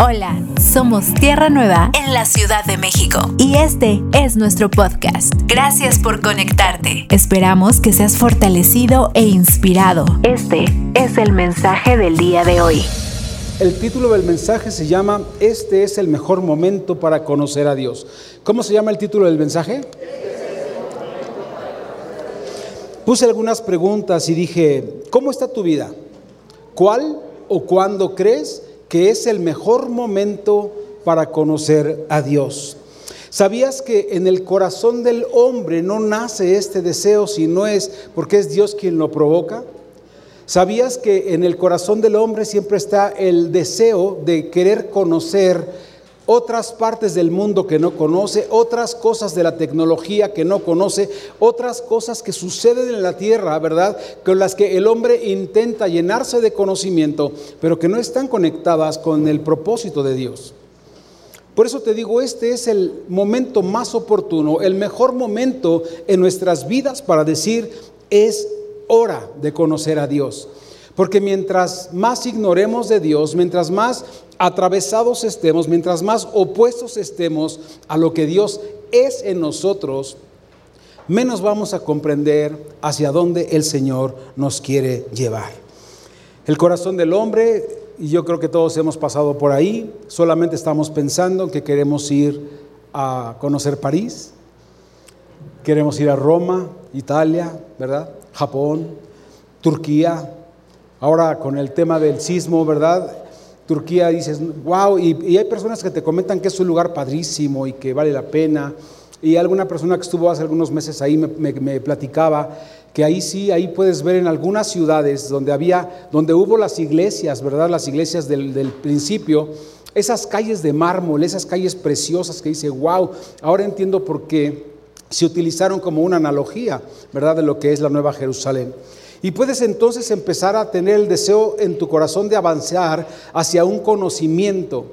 Hola, somos Tierra Nueva en la Ciudad de México y este es nuestro podcast. Gracias por conectarte. Esperamos que seas fortalecido e inspirado. Este es el mensaje del día de hoy. El título del mensaje se llama Este es el mejor momento para conocer a Dios. ¿Cómo se llama el título del mensaje? Puse algunas preguntas y dije, ¿cómo está tu vida? ¿Cuál o cuándo crees que es el mejor momento para conocer a Dios. ¿Sabías que en el corazón del hombre no nace este deseo si no es porque es Dios quien lo provoca? ¿Sabías que en el corazón del hombre siempre está el deseo de querer conocer otras partes del mundo que no conoce, otras cosas de la tecnología que no conoce, otras cosas que suceden en la tierra, ¿verdad? Con las que el hombre intenta llenarse de conocimiento, pero que no están conectadas con el propósito de Dios. Por eso te digo, este es el momento más oportuno, el mejor momento en nuestras vidas para decir, es hora de conocer a Dios. Porque mientras más ignoremos de Dios, mientras más atravesados estemos, mientras más opuestos estemos a lo que Dios es en nosotros, menos vamos a comprender hacia dónde el Señor nos quiere llevar. El corazón del hombre, y yo creo que todos hemos pasado por ahí, solamente estamos pensando que queremos ir a conocer París, queremos ir a Roma, Italia, ¿verdad? Japón, Turquía, Ahora con el tema del sismo, ¿verdad? Turquía dices, wow, y, hay personas que te comentan que es un lugar padrísimo y que vale la pena. Y alguna persona que estuvo hace algunos meses ahí me, platicaba que ahí sí, ahí puedes ver en algunas ciudades donde había, donde hubo las iglesias, ¿verdad? Las iglesias del, del principio, esas calles de mármol, esas calles preciosas que dice, wow, ahora entiendo por qué se utilizaron como una analogía, ¿verdad? De lo que es la Nueva Jerusalén. Y puedes entonces empezar a tener el deseo en tu corazón de avanzar hacia un conocimiento.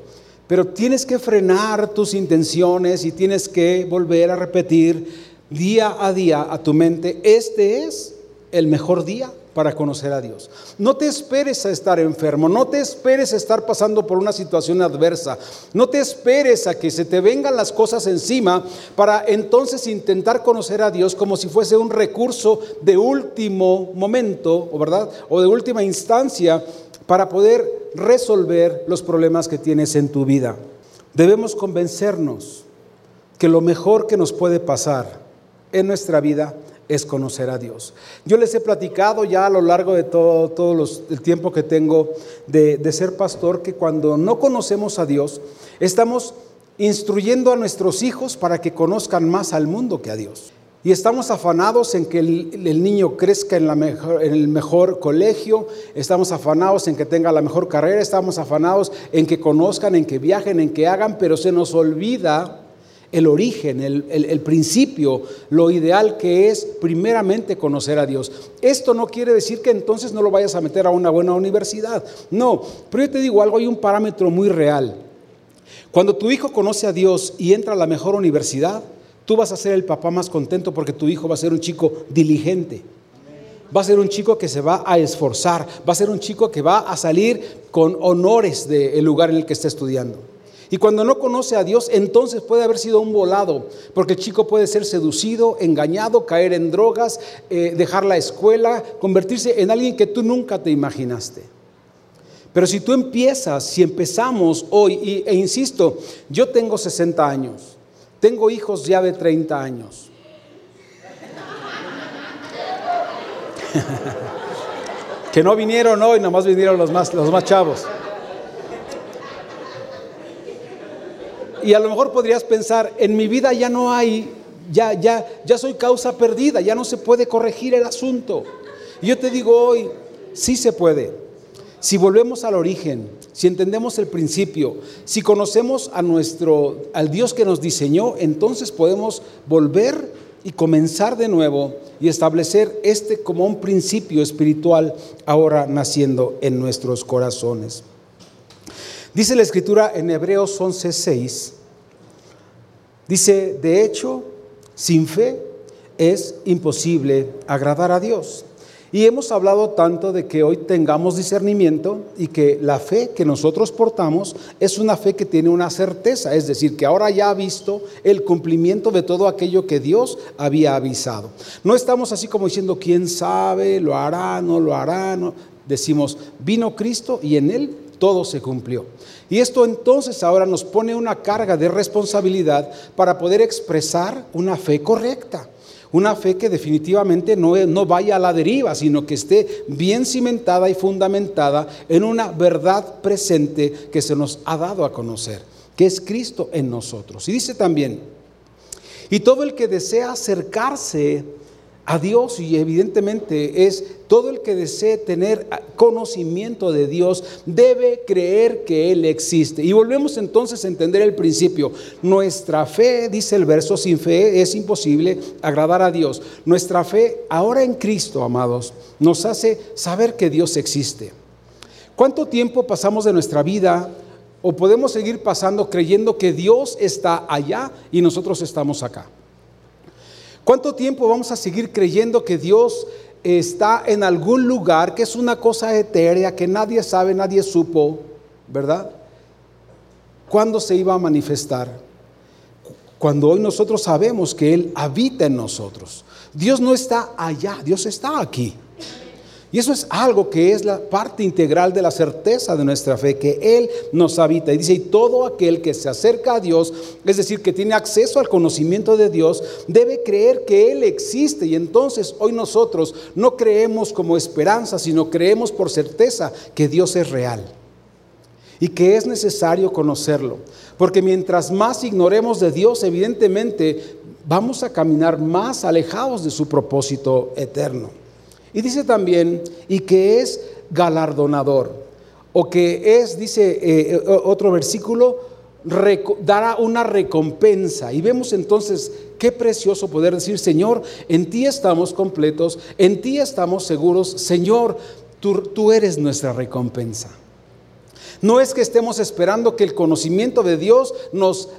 Pero tienes que frenar tus intenciones y tienes que volver a repetir día a día a tu mente, este es el mejor día para conocer a Dios. No te esperes a estar enfermo, no te esperes a estar pasando por una situación adversa, no te esperes a que se te vengan las cosas encima para entonces intentar conocer a Dios como si fuese un recurso de último momento, ¿o verdad? O de última instancia para poder resolver los problemas que tienes en tu vida. Debemos convencernos que lo mejor que nos puede pasar en nuestra vida es conocer a Dios. Yo les he platicado ya a lo largo de todo, el tiempo que tengo de, ser pastor que cuando no conocemos a Dios, estamos instruyendo a nuestros hijos para que conozcan más al mundo que a Dios. Y estamos afanados en que el, niño crezca en, el mejor colegio, estamos afanados en que tenga la mejor carrera, estamos afanados en que conozcan, en que viajen, en que hagan, pero se nos olvida el origen, el, principio, lo ideal que es primeramente conocer a Dios. Esto no quiere decir que entonces no lo vayas a meter a una buena universidad. No, pero yo te digo algo, hay un parámetro muy real. Cuando tu hijo conoce a Dios y entra a la mejor universidad, tú vas a ser el papá más contento porque tu hijo va a ser un chico diligente. Va a ser un chico que se va a esforzar, va a ser un chico que va a salir con honores del lugar en el que está estudiando. Y cuando no conoce a Dios, entonces puede haber sido un volado, porque el chico puede ser seducido, engañado, caer en drogas, eh, dejar la escuela, convertirse en alguien que tú nunca te imaginaste. Pero si tú empiezas, si empezamos hoy, e insisto, yo tengo 60 años, tengo hijos ya de 30 años. que no vinieron hoy, nomás vinieron los más, los más chavos. Y a lo mejor podrías pensar, en mi vida ya no hay, ya, ya, ya soy causa perdida, ya no se puede corregir el asunto. Y yo te digo hoy, sí se puede. Si volvemos al origen, si entendemos el principio, si conocemos a nuestro, al Dios que nos diseñó, entonces podemos volver y comenzar de nuevo y establecer este como un principio espiritual ahora naciendo en nuestros corazones. Dice la escritura en Hebreos 11:6, dice, de hecho, sin fe es imposible agradar a Dios. Y hemos hablado tanto de que hoy tengamos discernimiento y que la fe que nosotros portamos es una fe que tiene una certeza, es decir, que ahora ya ha visto el cumplimiento de todo aquello que Dios había avisado. No estamos así como diciendo, ¿quién sabe? ¿Lo hará? ¿No lo hará? Decimos, vino Cristo y en él todo se cumplió. Y esto entonces ahora nos pone una carga de responsabilidad para poder expresar una fe correcta. Una fe que definitivamente no, no vaya a la deriva, sino que esté bien cimentada y fundamentada en una verdad presente que se nos ha dado a conocer, que es Cristo en nosotros. Y dice también, y todo el que desea acercarse a Dios y evidentemente es todo el que desee tener conocimiento de Dios debe creer que Él existe. Y volvemos entonces a entender el principio. Nuestra fe, dice el verso, sin fe es imposible agradar a Dios. Nuestra fe ahora en Cristo, amados, nos hace saber que Dios existe. ¿Cuánto tiempo pasamos de nuestra vida o podemos seguir pasando creyendo que Dios está allá y nosotros estamos acá? ¿Cuánto tiempo vamos a seguir creyendo que Dios está en algún lugar, que es una cosa etérea, que nadie sabe, nadie supo, ¿verdad? ¿Cuándo se iba a manifestar? Cuando hoy nosotros sabemos que Él habita en nosotros. Dios no está allá, Dios está aquí. Y eso es algo que es la parte integral de la certeza de nuestra fe, que Él nos habita. Y dice, y todo aquel que se acerca a Dios, es decir, que tiene acceso al conocimiento de Dios, debe creer que Él existe. Y entonces hoy nosotros no creemos como esperanza, sino creemos por certeza que Dios es real. Y que es necesario conocerlo. Porque mientras más ignoremos de Dios, evidentemente vamos a caminar más alejados de su propósito eterno. Y dice también, y que es galardonador, o que es, dice eh, eh, otro versículo, dará una recompensa. Y vemos entonces qué precioso poder decir, Señor, en ti estamos completos, en ti estamos seguros, Señor, tú, tú eres nuestra recompensa. No es que estemos esperando que el conocimiento de Dios nos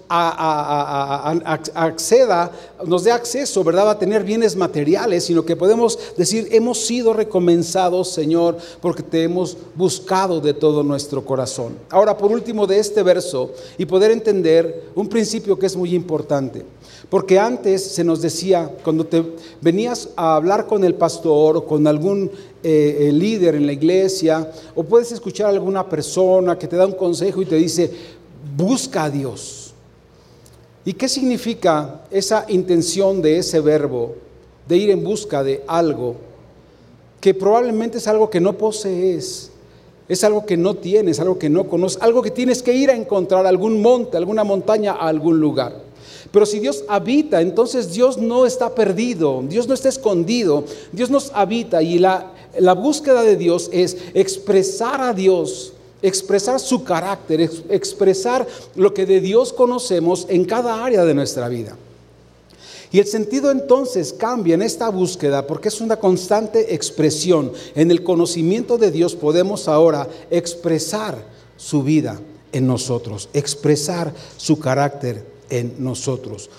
acceda, nos dé acceso, ¿verdad?, a tener bienes materiales, sino que podemos decir, hemos sido recompensados, Señor, porque te hemos buscado de todo nuestro corazón. Ahora, por último, de este verso, y poder entender un principio que es muy importante. Porque antes se nos decía, cuando te venías a hablar con el pastor o con algún eh, líder en la iglesia, o puedes escuchar a alguna persona que te da un consejo y te dice, busca a Dios. ¿Y qué significa esa intención de ese verbo, de ir en busca de algo, que probablemente es algo que no posees? Es algo que no tienes, algo que no conoces, algo que tienes que ir a encontrar, algún monte, alguna montaña, a algún lugar. Pero si Dios habita, entonces Dios no está perdido, Dios no está escondido, Dios nos habita y la, búsqueda de Dios es expresar a Dios, expresar su carácter, expresar lo que de Dios conocemos en cada área de nuestra vida. Y el sentido entonces cambia en esta búsqueda porque es una constante expresión. En el conocimiento de Dios podemos ahora expresar su vida en nosotros, expresar su carácter en nosotros.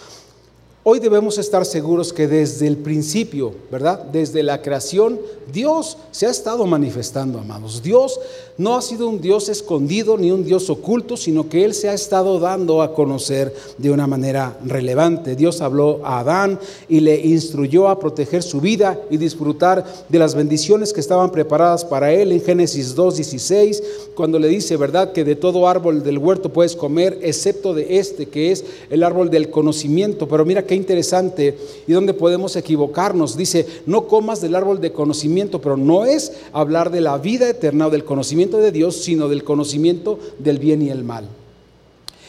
Hoy debemos estar seguros que desde el principio, ¿verdad? Desde la creación, Dios se ha estado manifestando, amados. Dios no ha sido un Dios escondido ni un Dios oculto, sino que Él se ha estado dando a conocer de una manera relevante. Dios habló a Adán y le instruyó a proteger su vida y disfrutar de las bendiciones que estaban preparadas para Él en Génesis 2.16, cuando le dice, ¿verdad?, que de todo árbol del huerto puedes comer, excepto de este, que es el árbol del conocimiento. Pero mira qué interesante y donde podemos equivocarnos. Dice, no comas del árbol de conocimiento, pero no es hablar de la vida eterna o del conocimiento de Dios, sino del conocimiento del bien y el mal.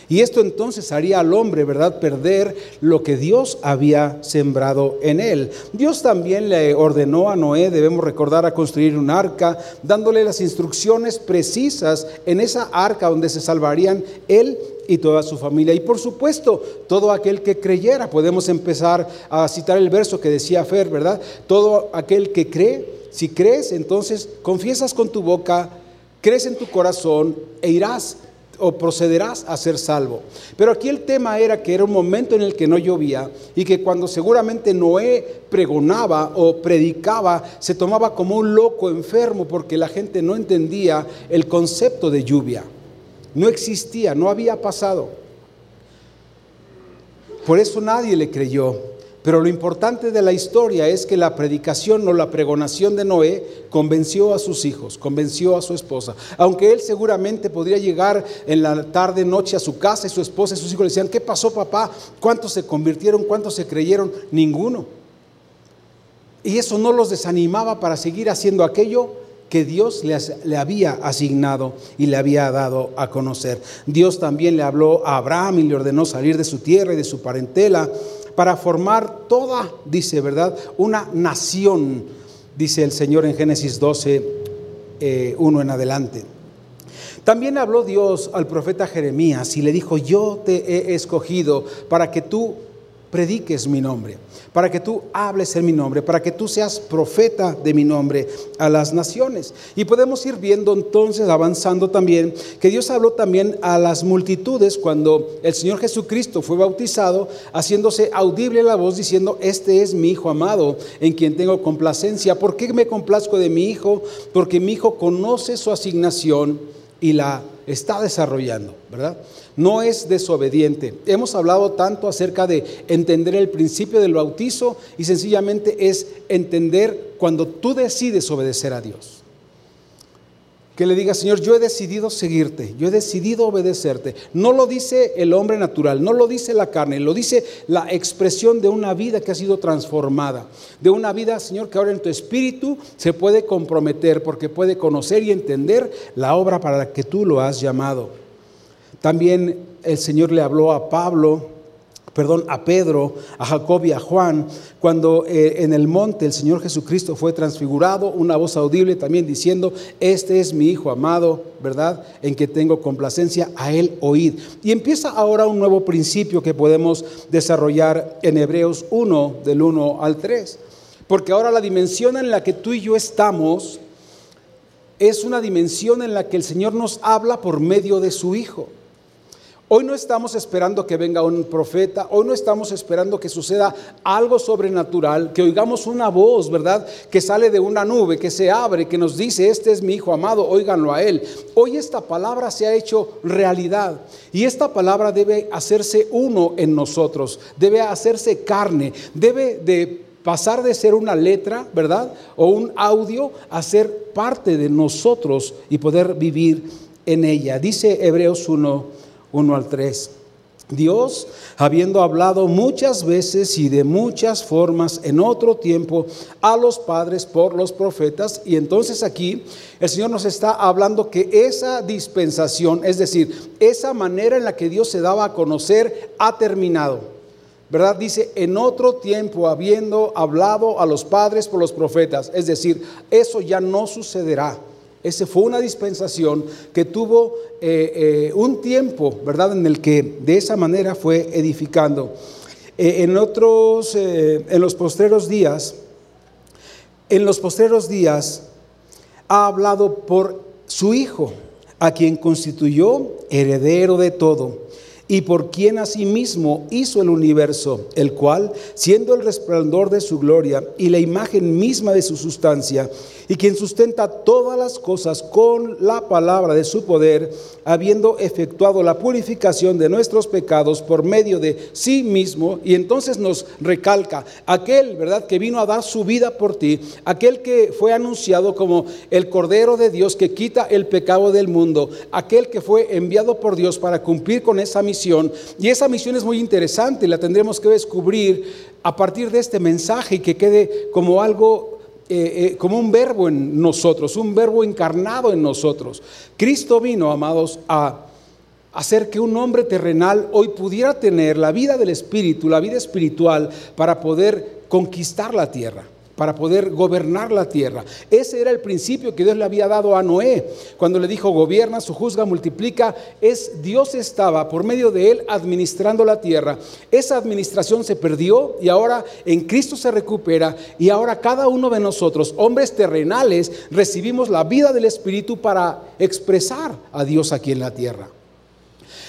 Y esto entonces haría al hombre, ¿verdad?, perder lo que Dios había sembrado en él. Dios también le ordenó a Noé, debemos recordar, a construir un arca, dándole las instrucciones precisas en esa arca donde se salvarían él y toda su familia. Y por supuesto, todo aquel que creyera, podemos empezar a citar el verso que decía Fer, ¿verdad? Todo aquel que cree, si crees, entonces confiesas con tu boca crees en tu corazón e irás o procederás a ser salvo. Pero aquí el tema era que era un momento en el que no llovía y que cuando seguramente Noé pregonaba o predicaba, se tomaba como un loco enfermo porque la gente no entendía el concepto de lluvia. No existía, no había pasado. Por eso nadie le creyó. Pero lo importante de la historia es que la predicación o la pregonación de Noé convenció a sus hijos, convenció a su esposa. Aunque él seguramente podría llegar en la tarde, noche a su casa y su esposa y sus hijos le decían, ¿qué pasó papá? ¿Cuántos se convirtieron? ¿Cuántos se creyeron? Ninguno. Y eso no los desanimaba para seguir haciendo aquello que Dios le, le, había asignado y le había dado a conocer. Dios también le habló a Abraham y le ordenó salir de su tierra y de su parentela para formar toda, dice, ¿verdad? Una nación, dice el Señor en Génesis 12, 1 eh, en adelante. También habló Dios al profeta Jeremías y le dijo, yo te he escogido para que tú prediques mi nombre, para que tú hables en mi nombre, para que tú seas profeta de mi nombre a las naciones. Y podemos ir viendo entonces, avanzando también, que Dios habló también a las multitudes cuando el Señor Jesucristo fue bautizado, haciéndose audible la voz diciendo, este es mi Hijo amado, en quien tengo complacencia. ¿Por qué me complazco de mi Hijo? Porque mi Hijo conoce su asignación y la está desarrollando, ¿verdad? No es desobediente. Hemos hablado tanto acerca de entender el principio del bautizo y sencillamente es entender cuando tú decides obedecer a Dios que le diga, Señor, yo he decidido seguirte, yo he decidido obedecerte. No lo dice el hombre natural, no lo dice la carne, lo dice la expresión de una vida que ha sido transformada, de una vida, Señor, que ahora en tu espíritu se puede comprometer porque puede conocer y entender la obra para la que tú lo has llamado. También el Señor le habló a Pablo perdón, a Pedro, a Jacob y a Juan, cuando eh, en el monte el Señor Jesucristo fue transfigurado, una voz audible también diciendo, este es mi Hijo amado, ¿verdad? En que tengo complacencia, a él oíd. Y empieza ahora un nuevo principio que podemos desarrollar en Hebreos 1, del 1 al 3. Porque ahora la dimensión en la que tú y yo estamos es una dimensión en la que el Señor nos habla por medio de su Hijo. Hoy no estamos esperando que venga un profeta, hoy no estamos esperando que suceda algo sobrenatural, que oigamos una voz, ¿verdad? Que sale de una nube, que se abre, que nos dice, este es mi Hijo amado, óiganlo a Él. Hoy esta palabra se ha hecho realidad y esta palabra debe hacerse uno en nosotros, debe hacerse carne, debe de pasar de ser una letra, ¿verdad? O un audio a ser parte de nosotros y poder vivir en ella. Dice Hebreos 1 1 al 3. Dios, habiendo hablado muchas veces y de muchas formas en otro tiempo a los padres por los profetas, y entonces aquí el Señor nos está hablando que esa dispensación, es decir, esa manera en la que Dios se daba a conocer, ha terminado. ¿Verdad? Dice, en otro tiempo habiendo hablado a los padres por los profetas, es decir, eso ya no sucederá. Ese fue una dispensación que tuvo eh, eh, un tiempo, ¿verdad?, en el que de esa manera fue edificando. Eh, en otros, en los postreros días, en los postreros días ha hablado por su Hijo, a quien constituyó heredero de todo y por quien asimismo hizo el universo, el cual, siendo el resplandor de su gloria y la imagen misma de su sustancia, y quien sustenta todas las cosas con la palabra de su poder, habiendo efectuado la purificación de nuestros pecados por medio de sí mismo, y entonces nos recalca, aquel, ¿verdad?, que vino a dar su vida por ti, aquel que fue anunciado como el Cordero de Dios que quita el pecado del mundo, aquel que fue enviado por Dios para cumplir con esa misión, y esa misión es muy interesante, la tendremos que descubrir a partir de este mensaje y que quede como algo eh, eh, como un verbo en nosotros, un verbo encarnado en nosotros. Cristo vino, amados, a hacer que un hombre terrenal hoy pudiera tener la vida del Espíritu, la vida espiritual, para poder conquistar la tierra para poder gobernar la tierra. Ese era el principio que Dios le había dado a Noé. Cuando le dijo, gobierna, su juzga, multiplica, es Dios estaba por medio de él administrando la tierra. Esa administración se perdió y ahora en Cristo se recupera y ahora cada uno de nosotros, hombres terrenales, recibimos la vida del Espíritu para expresar a Dios aquí en la tierra.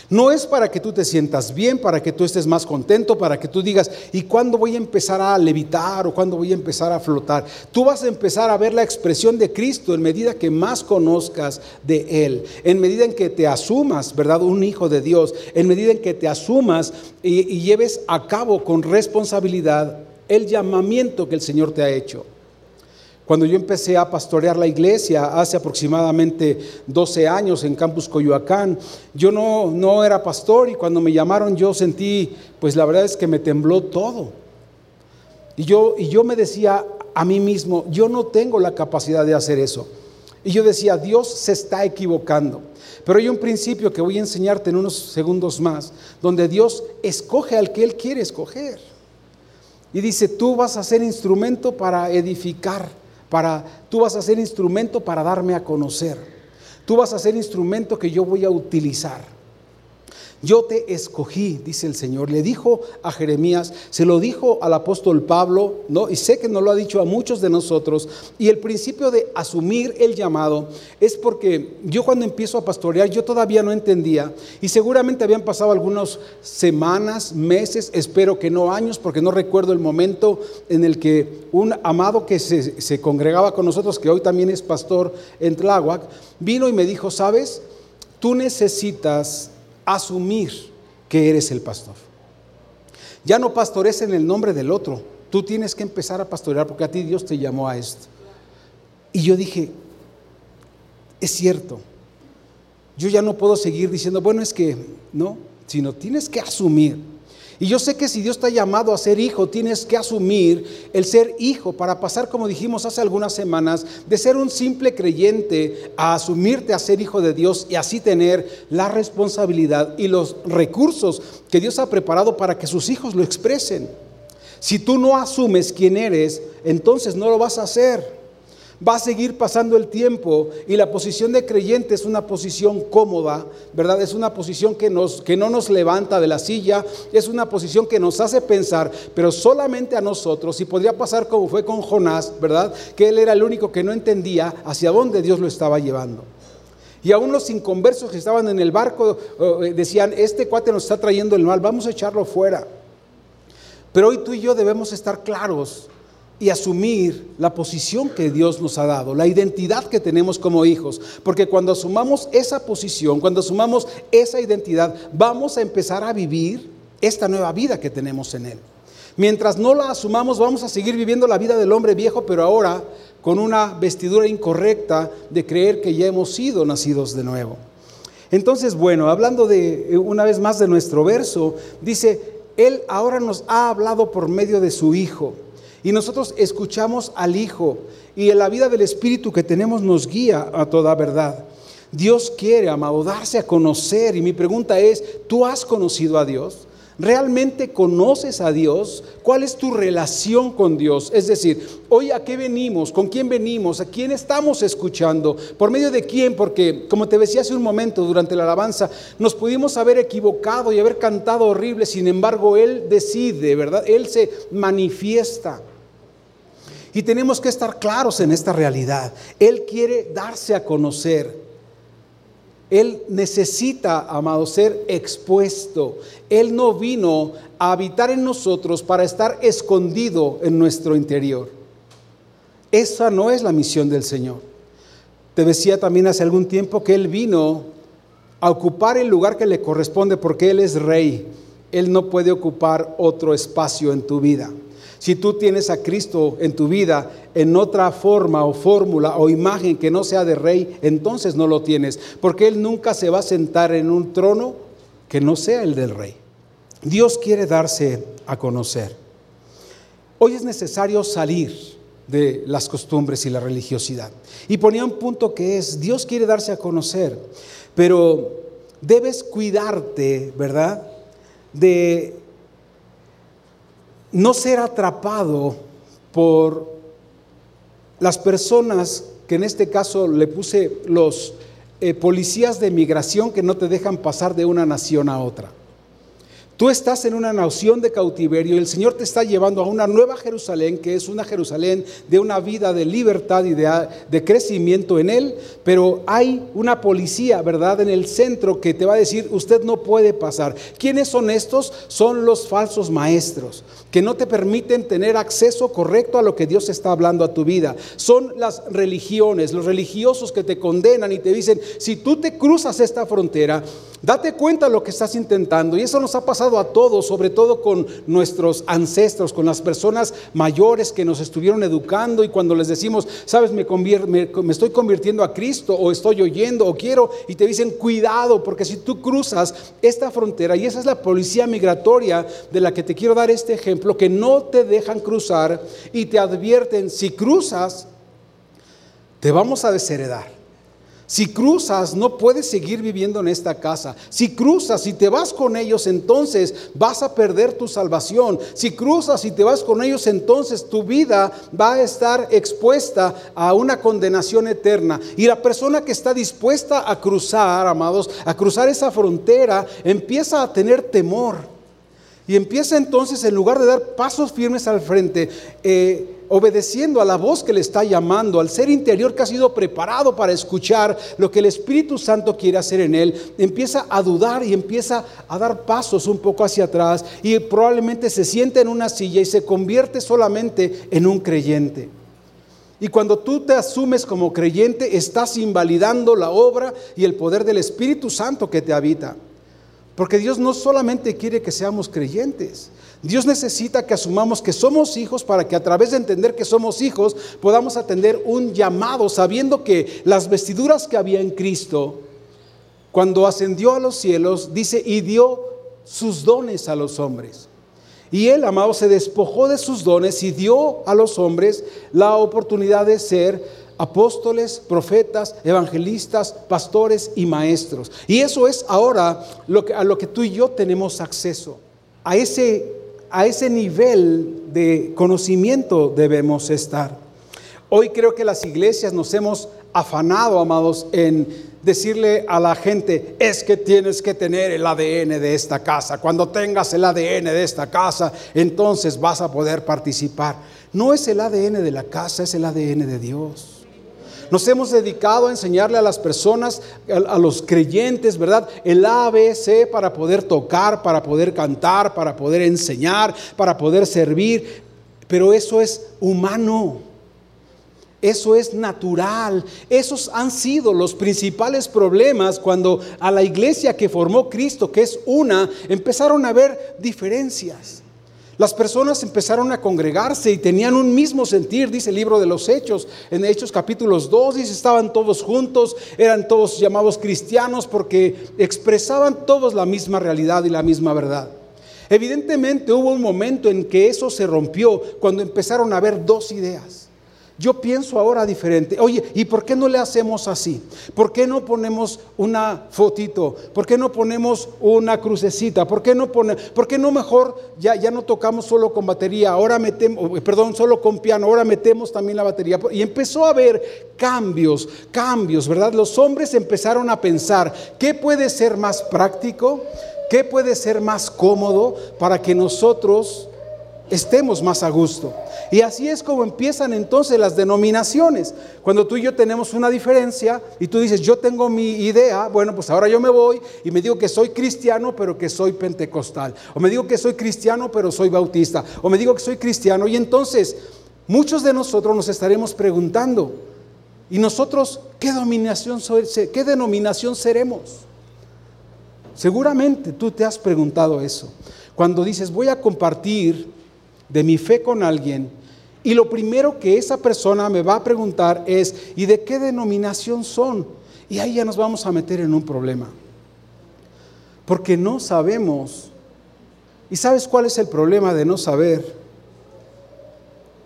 No es para que tú te sientas bien, para que tú estés más contento, para que tú digas, ¿y cuándo voy a empezar a levitar o cuándo voy a empezar a flotar? Tú vas a empezar a ver la expresión de Cristo en medida que más conozcas de Él, en medida en que te asumas, ¿verdad? Un hijo de Dios, en medida en que te asumas y, y lleves a cabo con responsabilidad el llamamiento que el Señor te ha hecho. Cuando yo empecé a pastorear la iglesia hace aproximadamente 12 años en Campus Coyoacán, yo no, no era pastor y cuando me llamaron yo sentí, pues la verdad es que me tembló todo. Y yo, y yo me decía a mí mismo, yo no tengo la capacidad de hacer eso. Y yo decía, Dios se está equivocando. Pero hay un principio que voy a enseñarte en unos segundos más, donde Dios escoge al que Él quiere escoger. Y dice, tú vas a ser instrumento para edificar para tú vas a ser instrumento para darme a conocer. Tú vas a ser instrumento que yo voy a utilizar. Yo te escogí, dice el Señor. Le dijo a Jeremías, se lo dijo al apóstol Pablo, ¿no? Y sé que no lo ha dicho a muchos de nosotros. Y el principio de asumir el llamado es porque yo cuando empiezo a pastorear, yo todavía no entendía. Y seguramente habían pasado algunas semanas, meses, espero que no años, porque no recuerdo el momento en el que un amado que se, se congregaba con nosotros, que hoy también es pastor en Tláhuac, vino y me dijo, ¿sabes? Tú necesitas asumir que eres el pastor. Ya no pastores en el nombre del otro. Tú tienes que empezar a pastorear porque a ti Dios te llamó a esto. Y yo dije, es cierto. Yo ya no puedo seguir diciendo, bueno, es que no, sino tienes que asumir y yo sé que si Dios te ha llamado a ser hijo, tienes que asumir el ser hijo para pasar, como dijimos hace algunas semanas, de ser un simple creyente a asumirte a ser hijo de Dios y así tener la responsabilidad y los recursos que Dios ha preparado para que sus hijos lo expresen. Si tú no asumes quién eres, entonces no lo vas a hacer va a seguir pasando el tiempo y la posición de creyente es una posición cómoda, ¿verdad? Es una posición que, nos, que no nos levanta de la silla, es una posición que nos hace pensar, pero solamente a nosotros, y podría pasar como fue con Jonás, ¿verdad? Que él era el único que no entendía hacia dónde Dios lo estaba llevando. Y aún los inconversos que estaban en el barco eh, decían, este cuate nos está trayendo el mal, vamos a echarlo fuera. Pero hoy tú y yo debemos estar claros y asumir la posición que Dios nos ha dado, la identidad que tenemos como hijos. Porque cuando asumamos esa posición, cuando asumamos esa identidad, vamos a empezar a vivir esta nueva vida que tenemos en Él. Mientras no la asumamos, vamos a seguir viviendo la vida del hombre viejo, pero ahora con una vestidura incorrecta de creer que ya hemos sido nacidos de nuevo. Entonces, bueno, hablando de una vez más de nuestro verso, dice, Él ahora nos ha hablado por medio de su Hijo. Y nosotros escuchamos al Hijo y en la vida del Espíritu que tenemos nos guía a toda verdad. Dios quiere, amado, darse a conocer. Y mi pregunta es, ¿tú has conocido a Dios? ¿Realmente conoces a Dios? ¿Cuál es tu relación con Dios? Es decir, hoy a qué venimos, con quién venimos, a quién estamos escuchando, por medio de quién, porque como te decía hace un momento durante la alabanza, nos pudimos haber equivocado y haber cantado horrible, sin embargo Él decide, ¿verdad? Él se manifiesta. Y tenemos que estar claros en esta realidad. Él quiere darse a conocer. Él necesita, amado, ser expuesto. Él no vino a habitar en nosotros para estar escondido en nuestro interior. Esa no es la misión del Señor. Te decía también hace algún tiempo que Él vino a ocupar el lugar que le corresponde porque Él es rey. Él no puede ocupar otro espacio en tu vida. Si tú tienes a Cristo en tu vida en otra forma o fórmula o imagen que no sea de rey, entonces no lo tienes, porque Él nunca se va a sentar en un trono que no sea el del rey. Dios quiere darse a conocer. Hoy es necesario salir de las costumbres y la religiosidad. Y ponía un punto que es, Dios quiere darse a conocer, pero debes cuidarte, ¿verdad? De no ser atrapado por las personas que en este caso le puse los eh, policías de migración que no te dejan pasar de una nación a otra. Tú estás en una nación de cautiverio y el Señor te está llevando a una nueva Jerusalén, que es una Jerusalén de una vida de libertad y de, de, crecimiento en Él, pero hay una policía, ¿verdad?, en el centro que te va a decir, usted no puede pasar. ¿Quiénes son estos? Son los falsos maestros, que no te permiten tener acceso correcto a lo que Dios está hablando a tu vida. Son las religiones, los religiosos que te condenan y te dicen, si tú te cruzas esta frontera, date cuenta lo que estás intentando. Y eso nos ha pasado a todos, sobre todo con nuestros ancestros, con las personas mayores que nos estuvieron educando y cuando les decimos, sabes, me, me, estoy convirtiendo a Cristo o estoy oyendo o quiero, y te dicen, cuidado, porque si tú cruzas esta frontera, y esa es la policía migratoria de la que te quiero dar este ejemplo, que no te dejan cruzar y te advierten, si cruzas, te vamos a desheredar. Si cruzas, no puedes seguir viviendo en esta casa. Si cruzas y te vas con ellos, entonces vas a perder tu salvación. Si cruzas y te vas con ellos, entonces tu vida va a estar expuesta a una condenación eterna. Y la persona que está dispuesta a cruzar, amados, a cruzar esa frontera, empieza a tener temor. Y empieza entonces, en lugar de dar pasos firmes al frente, eh, obedeciendo a la voz que le está llamando, al ser interior que ha sido preparado para escuchar lo que el Espíritu Santo quiere hacer en él, empieza a dudar y empieza a dar pasos un poco hacia atrás y probablemente se siente en una silla y se convierte solamente en un creyente. Y cuando tú te asumes como creyente, estás invalidando la obra y el poder del Espíritu Santo que te habita. Porque Dios no solamente quiere que seamos creyentes, Dios necesita que asumamos que somos hijos para que a través de entender que somos hijos podamos atender un llamado, sabiendo que las vestiduras que había en Cristo, cuando ascendió a los cielos, dice, y dio sus dones a los hombres. Y él, amado, se despojó de sus dones y dio a los hombres la oportunidad de ser apóstoles, profetas, evangelistas, pastores y maestros. Y eso es ahora a lo que tú y yo tenemos acceso, a ese a ese nivel de conocimiento debemos estar. Hoy creo que las iglesias nos hemos afanado, amados, en decirle a la gente, es que tienes que tener el ADN de esta casa. Cuando tengas el ADN de esta casa, entonces vas a poder participar. No es el ADN de la casa, es el ADN de Dios. Nos hemos dedicado a enseñarle a las personas, a, los creyentes, ¿verdad? El ABC para poder tocar, para poder cantar, para poder enseñar, para poder servir. Pero eso es humano. Eso es natural. Esos han sido los principales problemas cuando a la iglesia que formó Cristo, que es una, empezaron a haber diferencias. Las personas empezaron a congregarse y tenían un mismo sentir, dice el libro de los Hechos. En Hechos capítulos 2 dice, estaban todos juntos, eran todos llamados cristianos porque expresaban todos la misma realidad y la misma verdad. Evidentemente hubo un momento en que eso se rompió cuando empezaron a haber dos ideas. Yo pienso ahora diferente. Oye, ¿y por qué no le hacemos así? ¿Por qué no ponemos una fotito? ¿Por qué no ponemos una crucecita? ¿Por qué no pone, por qué no mejor ya, ya no tocamos solo con batería, ahora metemos, perdón, solo con piano, ahora metemos también la batería? Y empezó a haber cambios, cambios, ¿verdad? Los hombres empezaron a pensar, ¿qué puede ser más práctico? ¿Qué puede ser más cómodo para que nosotros estemos más a gusto? Y así es como empiezan entonces las denominaciones. Cuando tú y yo tenemos una diferencia y tú dices, yo tengo mi idea, bueno, pues ahora yo me voy y me digo que soy cristiano, pero que soy pentecostal. O me digo que soy cristiano, pero soy bautista. O me digo que soy cristiano. Y entonces muchos de nosotros nos estaremos preguntando, ¿y nosotros qué, dominación, qué denominación seremos? Seguramente tú te has preguntado eso. Cuando dices, voy a compartir de mi fe con alguien, y lo primero que esa persona me va a preguntar es, ¿y de qué denominación son? Y ahí ya nos vamos a meter en un problema. Porque no sabemos. ¿Y sabes cuál es el problema de no saber?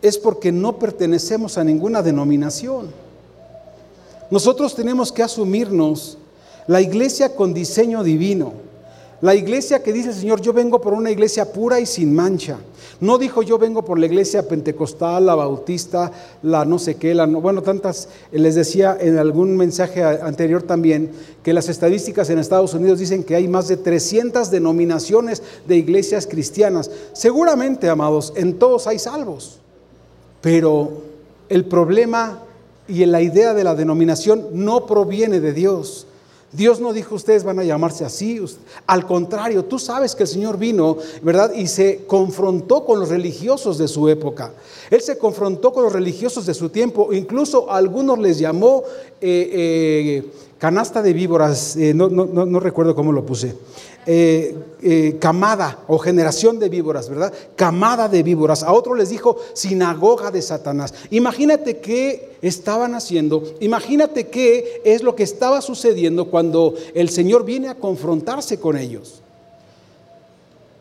Es porque no pertenecemos a ninguna denominación. Nosotros tenemos que asumirnos la iglesia con diseño divino La iglesia que dice el Señor, yo vengo por una iglesia pura y sin mancha. No dijo yo vengo por la iglesia pentecostal, la bautista, la no sé qué, la no, bueno, tantas, les decía en algún mensaje anterior también que las estadísticas en Estados Unidos dicen que hay más de 300 denominaciones de iglesias cristianas. Seguramente, amados, en todos hay salvos, pero el problema y la idea de la denominación no proviene de Dios. Dios no dijo ustedes van a llamarse así. Al contrario, tú sabes que el Señor vino, ¿verdad? Y se confrontó con los religiosos de su época. Él se confrontó con los religiosos de su tiempo. Incluso a algunos les llamó eh, eh, canasta de víboras. Eh, no, no recuerdo cómo lo puse. Eh, eh, camada o generación de víboras, ¿verdad? Camada de víboras. A otro les dijo sinagoga de Satanás. Imagínate qué estaban haciendo, imagínate qué es lo que estaba sucediendo cuando el Señor viene a confrontarse con ellos.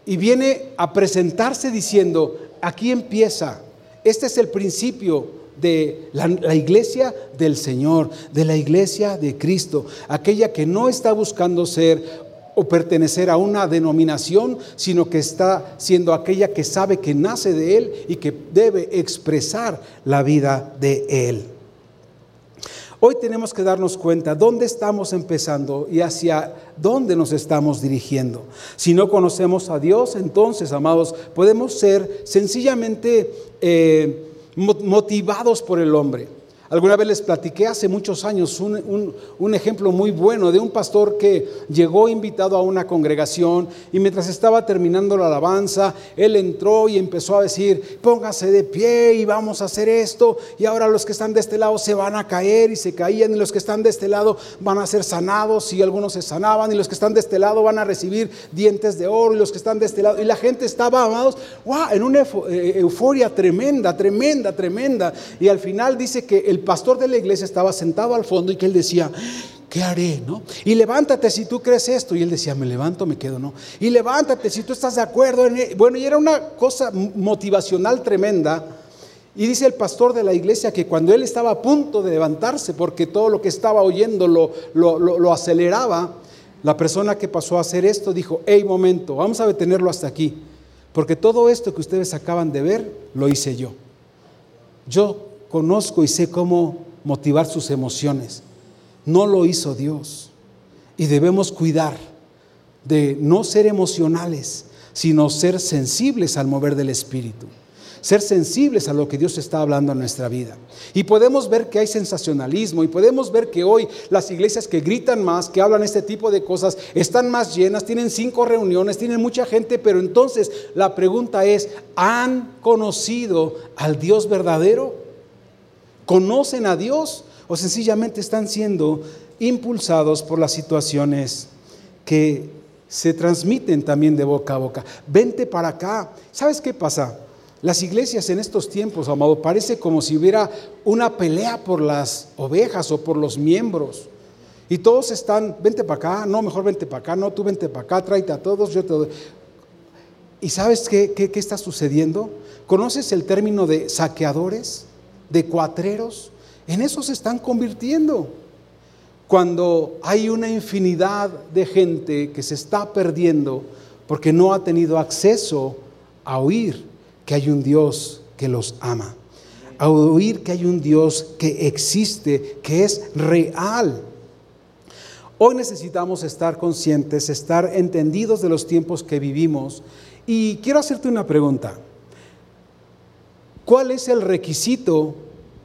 Y viene a presentarse diciendo, aquí empieza, este es el principio de la, la, iglesia del Señor, de la iglesia de Cristo, aquella que no está buscando ser o pertenecer a una denominación, sino que está siendo aquella que sabe que nace de Él y que debe expresar la vida de Él. Hoy tenemos que darnos cuenta dónde estamos empezando y hacia dónde nos estamos dirigiendo. Si no conocemos a Dios, entonces, amados, podemos ser sencillamente eh, motivados por el hombre. Alguna vez les platiqué hace muchos años un, ejemplo muy bueno de un pastor que llegó invitado a una congregación y mientras estaba terminando la alabanza, él entró y empezó a decir, póngase de pie y vamos a hacer esto y ahora los que están de este lado se van a caer y se caían y los que están de este lado van a ser sanados y algunos se sanaban y los que están de este lado van a recibir dientes de oro y los que están de este lado y la gente estaba, amados, wow, en una eh, euforia tremenda, tremenda, tremenda. Y al final dice que el pastor de la iglesia estaba sentado al fondo y que él decía, ¿qué haré? ¿No? Y levántate si tú crees esto. Y él decía, me levanto, me quedo, ¿no? Y levántate si tú estás de acuerdo. E-". Bueno, y era una cosa motivacional tremenda. Y dice el pastor de la iglesia que cuando él estaba a punto de levantarse, porque todo lo que estaba oyendo lo, lo, lo aceleraba, la persona que pasó a hacer esto dijo, hey, momento, vamos a detenerlo hasta aquí, porque todo esto que ustedes acaban de ver, lo hice yo. Yo conozco y sé cómo motivar sus emociones. No lo hizo Dios. Y debemos cuidar de no ser emocionales, sino ser sensibles al mover del Espíritu. Ser sensibles a lo que Dios está hablando en nuestra vida. Y podemos ver que hay sensacionalismo y podemos ver que hoy las iglesias que gritan más, que hablan este tipo de cosas, están más llenas, tienen cinco reuniones, tienen mucha gente, pero entonces la pregunta es, ¿han conocido al Dios verdadero? Conocen a Dios o sencillamente están siendo impulsados por las situaciones que se transmiten también de boca a boca. Vente para acá. ¿Sabes qué pasa? Las iglesias en estos tiempos, amado, parece como si hubiera una pelea por las ovejas o por los miembros. Y todos están, vente para acá, no, mejor vente para acá, no, tú vente para acá, tráete a todos, yo te doy. ¿Y sabes qué, qué, qué está sucediendo? ¿Conoces el término de saqueadores? De cuatreros, en eso se están convirtiendo. Cuando hay una infinidad de gente que se está perdiendo porque no ha tenido acceso a oír que hay un Dios que los ama, a oír que hay un Dios que existe, que es real. Hoy necesitamos estar conscientes, estar entendidos de los tiempos que vivimos. Y quiero hacerte una pregunta. ¿Cuál es el requisito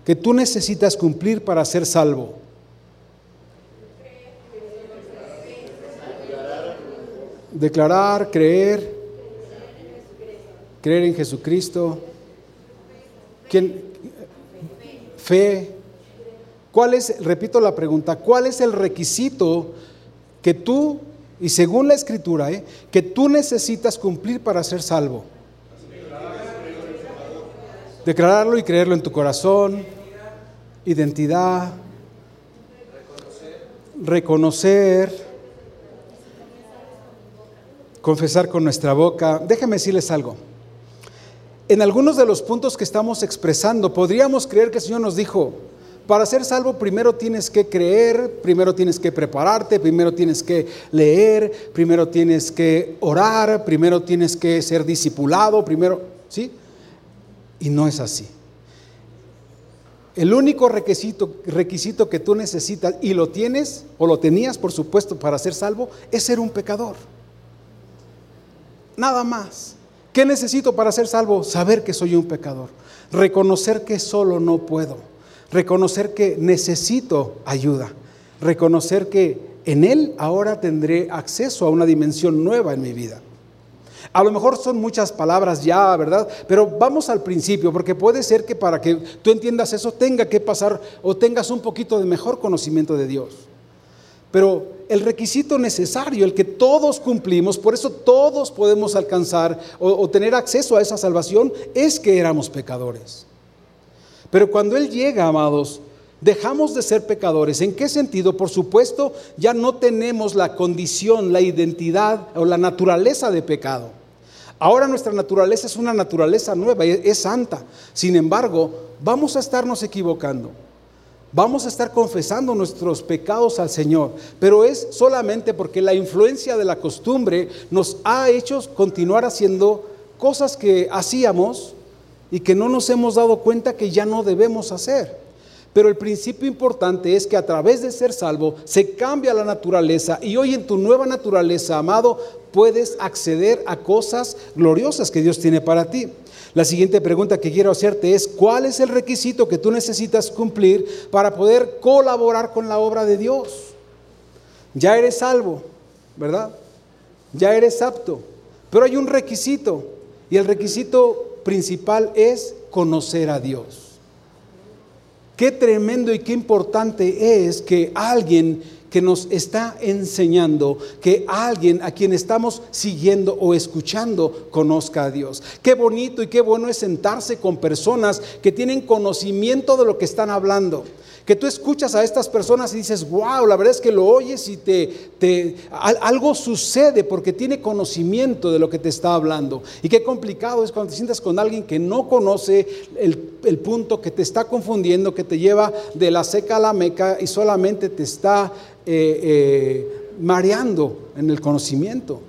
que tú necesitas cumplir para ser salvo? Declarar, creer, creer en Jesucristo. ¿Quién? Fe. ¿Cuál es, repito la pregunta, cuál es el requisito que tú, y según la escritura, eh, que tú necesitas cumplir para ser salvo? Declararlo y creerlo en tu corazón, identidad, reconocer, confesar con nuestra boca. Déjenme decirles algo. En algunos de los puntos que estamos expresando, podríamos creer que el Señor nos dijo, Para ser salvo primero tienes que creer, primero tienes que prepararte, primero tienes que leer, primero tienes que orar, primero tienes que ser discipulado, primero, ¿sí? Y no es así. El único requisito, requisito que tú necesitas, y lo tienes, o lo tenías por supuesto para ser salvo, es ser un pecador. Nada más. ¿Qué necesito para ser salvo? Saber que soy un pecador. Reconocer que solo no puedo. Reconocer que necesito ayuda. Reconocer que en Él ahora tendré acceso a una dimensión nueva en mi vida. A lo mejor son muchas palabras ya, ¿verdad? Pero vamos al principio, porque puede ser que para que tú entiendas eso tenga que pasar o tengas un poquito de mejor conocimiento de Dios. Pero el requisito necesario, el que todos cumplimos, por eso todos podemos alcanzar o, tener acceso a esa salvación, es que éramos pecadores. Pero cuando Él llega, amados, dejamos de ser pecadores. ¿En qué sentido? Por supuesto, ya no tenemos la condición, la identidad o la naturaleza de pecado. Ahora nuestra naturaleza es una naturaleza nueva, es santa. Sin embargo, vamos a estarnos equivocando. Vamos a estar confesando nuestros pecados al Señor, pero es solamente porque la influencia de la costumbre nos ha hecho continuar haciendo cosas que hacíamos y que no nos hemos dado cuenta que ya no debemos hacer. Pero el principio importante es que a través de ser salvo se cambia la naturaleza y hoy en tu nueva naturaleza, amado, puedes acceder a cosas gloriosas que Dios tiene para ti. La siguiente pregunta que quiero hacerte es, ¿cuál es el requisito que tú necesitas cumplir para poder colaborar con la obra de Dios? Ya eres salvo, ¿verdad? Ya eres apto, pero hay un requisito y el requisito principal es conocer a Dios. Qué tremendo y qué importante es que alguien que nos está enseñando, que alguien a quien estamos siguiendo o escuchando conozca a Dios. Qué bonito y qué bueno es sentarse con personas que tienen conocimiento de lo que están hablando que tú escuchas a estas personas y dices, wow, la verdad es que lo oyes y te, te, algo sucede porque tiene conocimiento de lo que te está hablando. Y qué complicado es cuando te sientas con alguien que no conoce el, el punto, que te está confundiendo, que te lleva de la seca a la meca y solamente te está eh, eh, mareando en el conocimiento.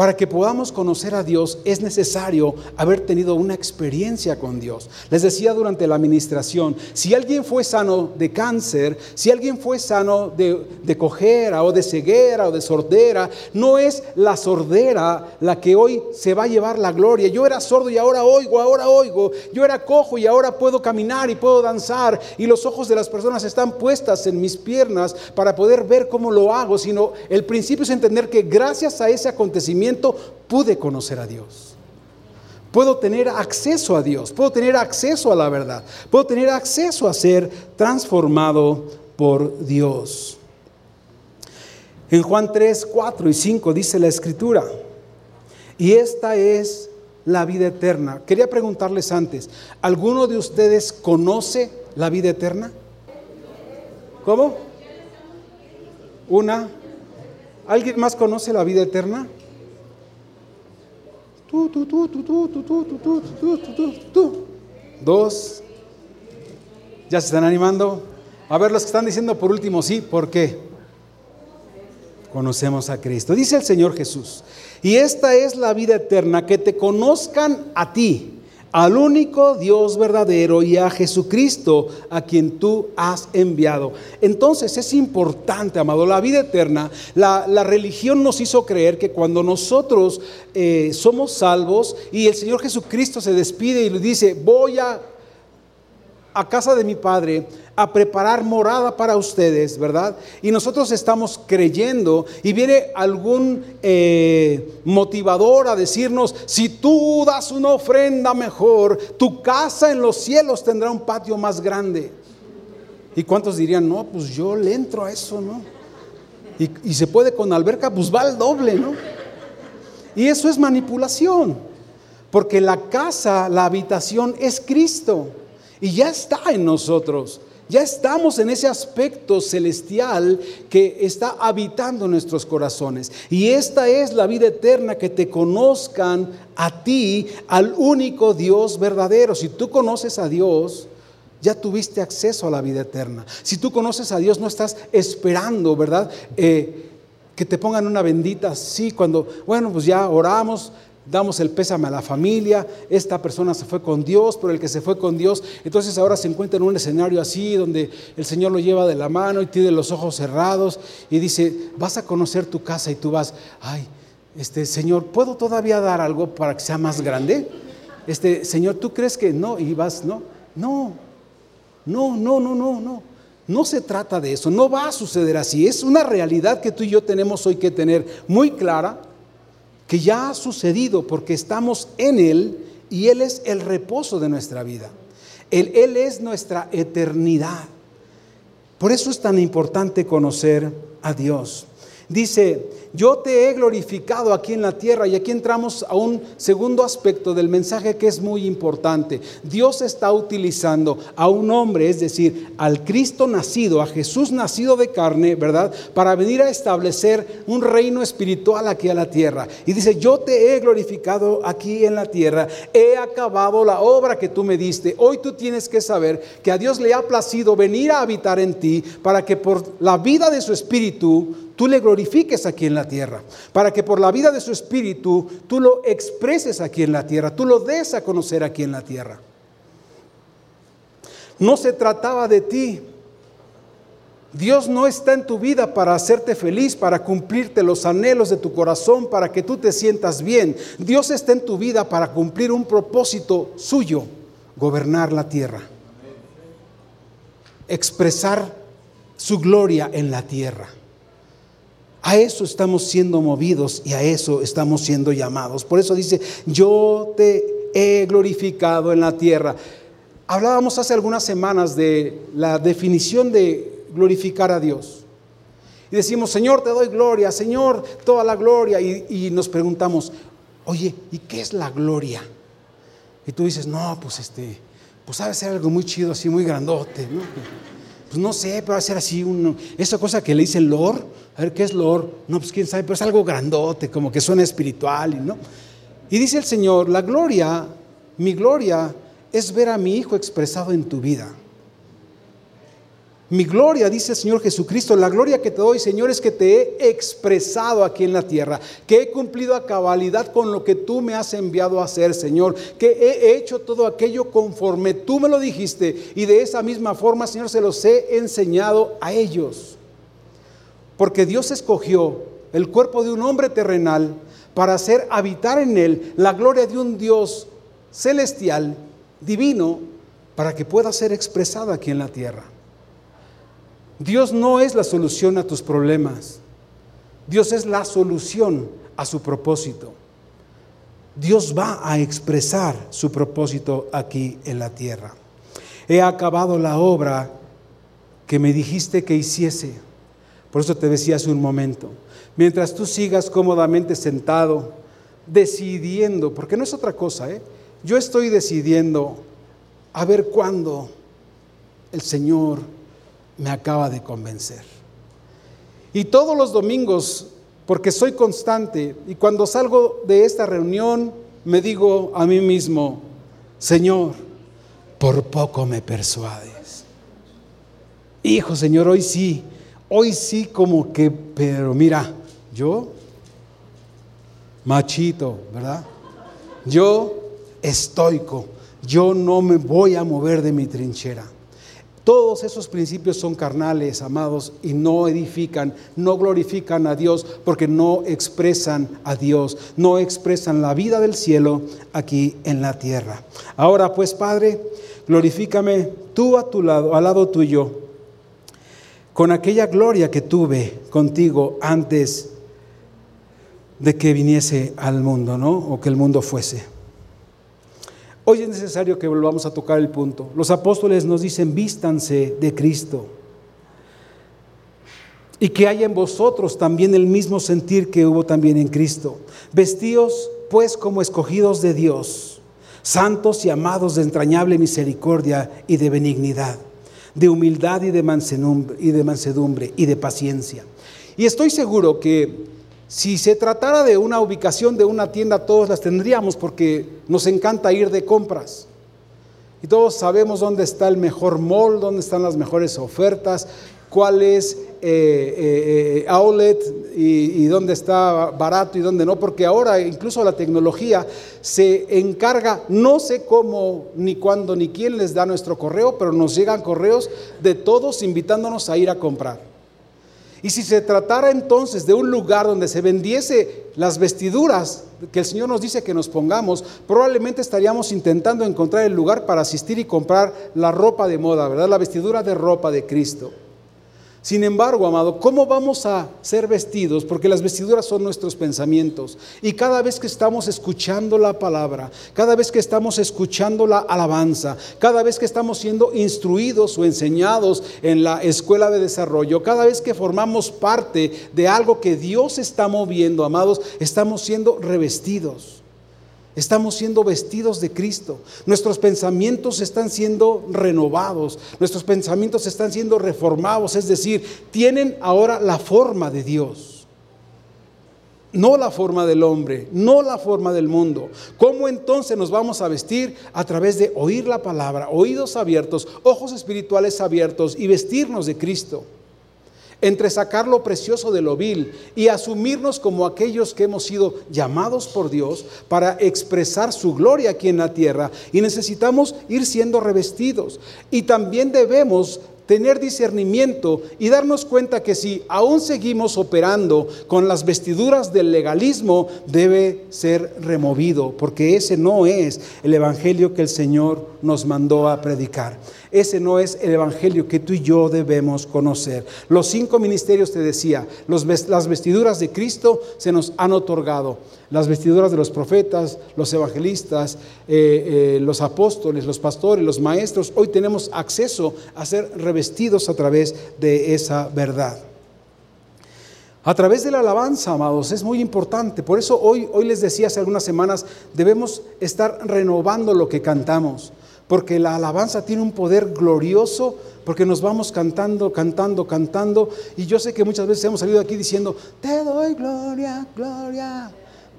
Para que podamos conocer a Dios es necesario haber tenido una experiencia con Dios. Les decía durante la administración, si alguien fue sano de cáncer, si alguien fue sano de, de cojera o de ceguera o de sordera, no es la sordera la que hoy se va a llevar la gloria. Yo era sordo y ahora oigo, ahora oigo. Yo era cojo y ahora puedo caminar y puedo danzar. Y los ojos de las personas están puestas en mis piernas para poder ver cómo lo hago. Sino el principio es entender que gracias a ese acontecimiento, pude conocer a Dios. Puedo tener acceso a Dios, puedo tener acceso a la verdad, puedo tener acceso a ser transformado por Dios. En Juan 3, 4 y 5 dice la escritura, y esta es la vida eterna. Quería preguntarles antes, ¿alguno de ustedes conoce la vida eterna? ¿Cómo? Una. ¿Alguien más conoce la vida eterna? Dos. ¿Ya se están animando? A ver, los que están diciendo por último, sí, ¿por qué? Conocemos a Cristo. Dice el Señor Jesús, y esta es la vida eterna, que te conozcan a ti al único Dios verdadero y a Jesucristo a quien tú has enviado. Entonces es importante, amado, la vida eterna. La, religión nos hizo creer que cuando nosotros eh, somos salvos y el Señor Jesucristo se despide y le dice, voy a, a casa de mi Padre a preparar morada para ustedes, ¿verdad? Y nosotros estamos creyendo y viene algún eh, motivador a decirnos, si tú das una ofrenda mejor, tu casa en los cielos tendrá un patio más grande. ¿Y cuántos dirían, no, pues yo le entro a eso, ¿no? Y, se puede con alberca, pues va al doble, ¿no? Y eso es manipulación, porque la casa, la habitación es Cristo y ya está en nosotros. Ya estamos en ese aspecto celestial que está habitando nuestros corazones. Y esta es la vida eterna, que te conozcan a ti, al único Dios verdadero. Si tú conoces a Dios, ya tuviste acceso a la vida eterna. Si tú conoces a Dios, no estás esperando, ¿verdad? Eh, que te pongan una bendita, sí, cuando, bueno, pues ya oramos, damos el pésame a la familia, esta persona se fue con Dios, pero el que se fue con Dios, entonces ahora se encuentra en un escenario así, donde el Señor lo lleva de la mano y tiene los ojos cerrados y dice, vas a conocer tu casa y tú vas, ay, este Señor, ¿puedo todavía dar algo para que sea más grande? Este Señor, ¿tú crees que no? Y vas, no, no, no, no, no, no, no. No se trata de eso, no va a suceder así. Es una realidad que tú y yo tenemos hoy que tener muy clara que ya ha sucedido porque estamos en Él y Él es el reposo de nuestra vida. Él, Él es nuestra eternidad. Por eso es tan importante conocer a Dios. Dice, yo te he glorificado aquí en la tierra y aquí entramos a un segundo aspecto del mensaje que es muy importante. Dios está utilizando a un hombre, es decir, al Cristo nacido, a Jesús nacido de carne, ¿verdad? Para venir a establecer un reino espiritual aquí a la tierra. Y dice, yo te he glorificado aquí en la tierra, he acabado la obra que tú me diste. Hoy tú tienes que saber que a Dios le ha placido venir a habitar en ti para que por la vida de su espíritu tú le glorifiques aquí en la tierra, para que por la vida de su espíritu tú lo expreses aquí en la tierra, tú lo des a conocer aquí en la tierra. No se trataba de ti. Dios no está en tu vida para hacerte feliz, para cumplirte los anhelos de tu corazón, para que tú te sientas bien. Dios está en tu vida para cumplir un propósito suyo, gobernar la tierra, expresar su gloria en la tierra. A eso estamos siendo movidos y a eso estamos siendo llamados. Por eso dice, yo te he glorificado en la tierra. Hablábamos hace algunas semanas de la definición de glorificar a Dios. Y decimos, Señor, te doy gloria, Señor, toda la gloria. Y, nos preguntamos, oye, ¿y qué es la gloria? Y tú dices, no, pues este, pues sabe ser algo muy chido, así muy grandote, ¿no? Pues no sé, pero va a ser así, uno, esa cosa que le dice Lord, a ver qué es Lord, no, pues quién sabe, pero es algo grandote, como que suena espiritual, ¿no? Y dice el Señor, la gloria, mi gloria es ver a mi Hijo expresado en tu vida. Mi gloria, dice el Señor Jesucristo, la gloria que te doy, Señor, es que te he expresado aquí en la tierra, que he cumplido a cabalidad con lo que tú me has enviado a hacer, Señor, que he hecho todo aquello conforme tú me lo dijiste y de esa misma forma, Señor, se los he enseñado a ellos. Porque Dios escogió el cuerpo de un hombre terrenal para hacer habitar en él la gloria de un Dios celestial, divino, para que pueda ser expresada aquí en la tierra. Dios no es la solución a tus problemas. Dios es la solución a su propósito. Dios va a expresar su propósito aquí en la tierra. He acabado la obra que me dijiste que hiciese. Por eso te decía hace un momento. Mientras tú sigas cómodamente sentado, decidiendo, porque no es otra cosa, ¿eh? yo estoy decidiendo a ver cuándo el Señor me acaba de convencer. Y todos los domingos, porque soy constante, y cuando salgo de esta reunión, me digo a mí mismo, Señor, por poco me persuades. Hijo, Señor, hoy sí, hoy sí como que, pero mira, yo, machito, ¿verdad? Yo estoico, yo no me voy a mover de mi trinchera. Todos esos principios son carnales, amados, y no edifican, no glorifican a Dios porque no expresan a Dios, no expresan la vida del cielo aquí en la tierra. Ahora pues, Padre, glorifícame tú a tu lado, al lado tuyo, con aquella gloria que tuve contigo antes de que viniese al mundo, ¿no? O que el mundo fuese. Hoy es necesario que volvamos a tocar el punto. Los apóstoles nos dicen, vístanse de Cristo. Y que haya en vosotros también el mismo sentir que hubo también en Cristo. Vestíos pues como escogidos de Dios, santos y amados de entrañable misericordia y de benignidad, de humildad y de mansedumbre y de, mansedumbre, y de paciencia. Y estoy seguro que si se tratara de una ubicación de una tienda, todos las tendríamos porque nos encanta ir de compras. Y todos sabemos dónde está el mejor mall, dónde están las mejores ofertas, cuál es eh, eh, eh, outlet y, y, dónde está barato y dónde no, porque ahora incluso la tecnología se encarga, no sé cómo, ni cuándo, ni quién les da nuestro correo, pero nos llegan correos de todos invitándonos a ir a comprar. Y si se tratara entonces de un lugar donde se vendiese las vestiduras que el Señor nos dice que nos pongamos, probablemente estaríamos intentando encontrar el lugar para asistir y comprar la ropa de moda, ¿verdad? La vestidura de ropa de Cristo. Sin embargo, amado, ¿cómo vamos a ser vestidos? Porque las vestiduras son nuestros pensamientos. Y cada vez que estamos escuchando la palabra, cada vez que estamos escuchando la alabanza, cada vez que estamos siendo instruidos o enseñados en la escuela de desarrollo, cada vez que formamos parte de algo que Dios está moviendo, amados, estamos siendo revestidos. Estamos siendo vestidos de Cristo. Nuestros pensamientos están siendo renovados. Nuestros pensamientos están siendo reformados. Es decir, tienen ahora la forma de Dios. No la forma del hombre, no la forma del mundo. ¿Cómo entonces nos vamos a vestir? A través de oír la palabra, oídos abiertos, ojos espirituales abiertos y vestirnos de Cristo entre sacar lo precioso de lo vil y asumirnos como aquellos que hemos sido llamados por Dios para expresar su gloria aquí en la tierra y necesitamos ir siendo revestidos. Y también debemos tener discernimiento y darnos cuenta que si aún seguimos operando con las vestiduras del legalismo, debe ser removido, porque ese no es el evangelio que el Señor nos mandó a predicar. Ese no es el evangelio que tú y yo debemos conocer. Los cinco ministerios, te decía, las vestiduras de Cristo se nos han otorgado. Las vestiduras de los profetas, los evangelistas, eh, eh, los apóstoles, los pastores, los maestros. Hoy tenemos acceso a ser revestidos a través de esa verdad. A través de la alabanza, amados, es muy importante. Por eso hoy, hoy les decía hace algunas semanas, debemos estar renovando lo que cantamos porque la alabanza tiene un poder glorioso, porque nos vamos cantando, cantando, cantando, y yo sé que muchas veces hemos salido aquí diciendo, te doy gloria, gloria,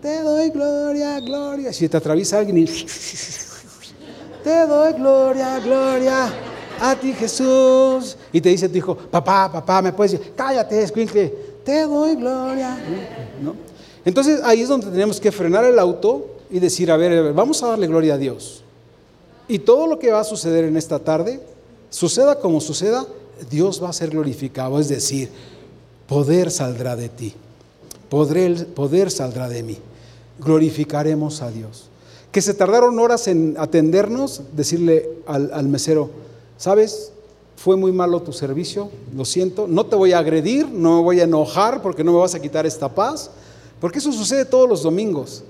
te doy gloria, gloria. Si te atraviesa alguien y te doy gloria, gloria a ti Jesús, y te dice tu hijo, papá, papá, me puedes decir, cállate, escuincle, te doy gloria. ¿No? Entonces ahí es donde tenemos que frenar el auto y decir, a ver, vamos a darle gloria a Dios. Y todo lo que va a suceder en esta tarde, suceda como suceda, Dios va a ser glorificado. Es decir, poder saldrá de ti, poder, saldrá de mí. Glorificaremos a Dios. Que se tardaron horas en atendernos, decirle al, al mesero, ¿sabes? Fue muy malo tu servicio, lo siento, no te voy a agredir, no me voy a enojar porque no me vas a quitar esta paz, porque eso sucede todos los domingos.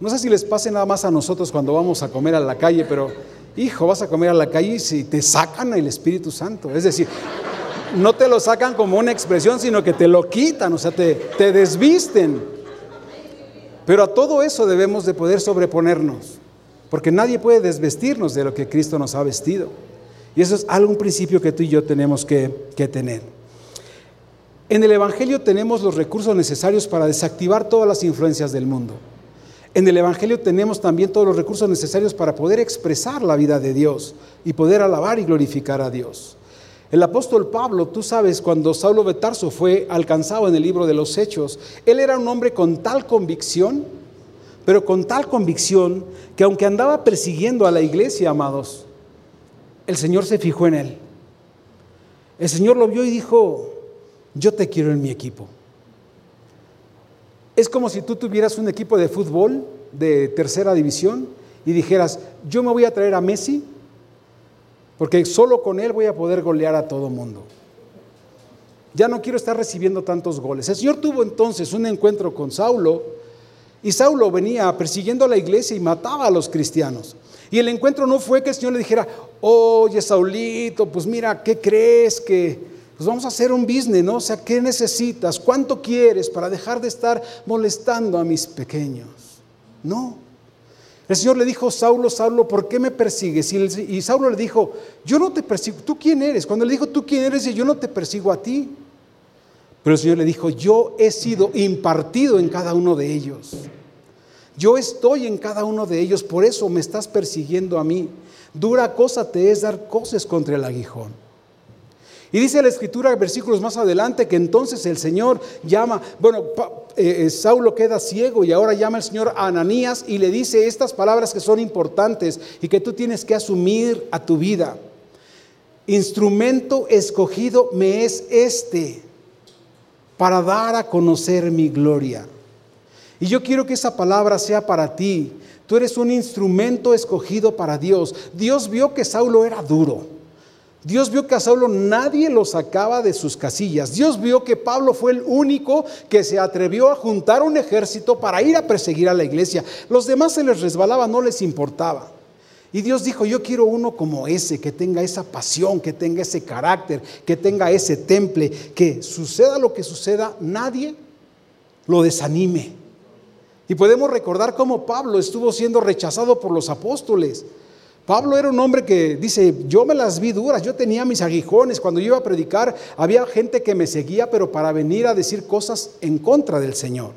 No sé si les pase nada más a nosotros cuando vamos a comer a la calle, pero hijo, vas a comer a la calle y si te sacan el Espíritu Santo. Es decir, no te lo sacan como una expresión, sino que te lo quitan, o sea, te, te desvisten. Pero a todo eso debemos de poder sobreponernos, porque nadie puede desvestirnos de lo que Cristo nos ha vestido. Y eso es algún principio que tú y yo tenemos que tener. En el Evangelio tenemos los recursos necesarios para desactivar todas las influencias del mundo. En el Evangelio tenemos también todos los recursos necesarios para poder expresar la vida de Dios y poder alabar y glorificar a Dios. El apóstol Pablo, tú sabes, cuando Saulo de Tarso fue alcanzado en el libro de los Hechos, él era un hombre con tal convicción, pero con tal convicción que aunque andaba persiguiendo a la iglesia, amados, el Señor se fijó en él. El Señor lo vio y dijo, yo te quiero en mi equipo. Es como si tú tuvieras un equipo de fútbol de tercera división y dijeras, yo me voy a traer a Messi porque solo con él voy a poder golear a todo mundo. Ya no quiero estar recibiendo tantos goles. El Señor tuvo entonces un encuentro con Saulo y Saulo venía persiguiendo a la iglesia y mataba a los cristianos. Y el encuentro no fue que el Señor le dijera, oye Saulito, pues mira, ¿qué crees que pues vamos a hacer un business, ¿no? O sea, ¿qué necesitas? ¿Cuánto quieres para dejar de estar molestando a mis pequeños? No. El Señor le dijo, Saulo, Saulo, ¿por qué me persigues? Y, Saulo le dijo, yo no te persigo, ¿tú quién eres? Cuando le dijo, ¿tú quién eres? Y yo no te persigo a ti. Pero el Señor le dijo, yo he sido impartido en cada uno de ellos. Yo estoy en cada uno de ellos, por eso me estás persiguiendo a mí. Dura cosa te es dar cosas contra el aguijón. Y dice la escritura, versículos más adelante, que entonces el Señor llama, bueno, eh, eh, Saulo queda ciego y ahora llama el Señor a Ananías y le dice estas palabras que son importantes y que tú tienes que asumir a tu vida. Instrumento escogido me es este para dar a conocer mi gloria. Y yo quiero que esa palabra sea para ti. Tú eres un instrumento escogido para Dios. Dios vio que Saulo era duro. Dios vio que a Saulo nadie lo sacaba de sus casillas. Dios vio que Pablo fue el único que se atrevió a juntar un ejército para ir a perseguir a la iglesia. Los demás se les resbalaba, no les importaba. Y Dios dijo, yo quiero uno como ese, que tenga esa pasión, que tenga ese carácter, que tenga ese temple, que suceda lo que suceda, nadie lo desanime. Y podemos recordar cómo Pablo estuvo siendo rechazado por los apóstoles. Pablo era un hombre que dice, yo me las vi duras, yo tenía mis aguijones, cuando yo iba a predicar había gente que me seguía, pero para venir a decir cosas en contra del Señor.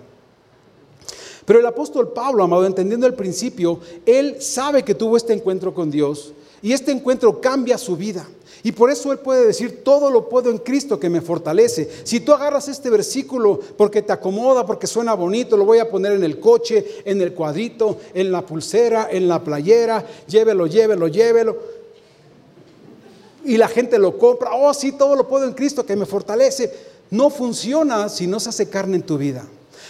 Pero el apóstol Pablo, amado, entendiendo el principio, él sabe que tuvo este encuentro con Dios y este encuentro cambia su vida. Y por eso Él puede decir, todo lo puedo en Cristo que me fortalece. Si tú agarras este versículo porque te acomoda, porque suena bonito, lo voy a poner en el coche, en el cuadrito, en la pulsera, en la playera, llévelo, llévelo, llévelo. Y la gente lo compra, oh sí, todo lo puedo en Cristo que me fortalece. No funciona si no se hace carne en tu vida.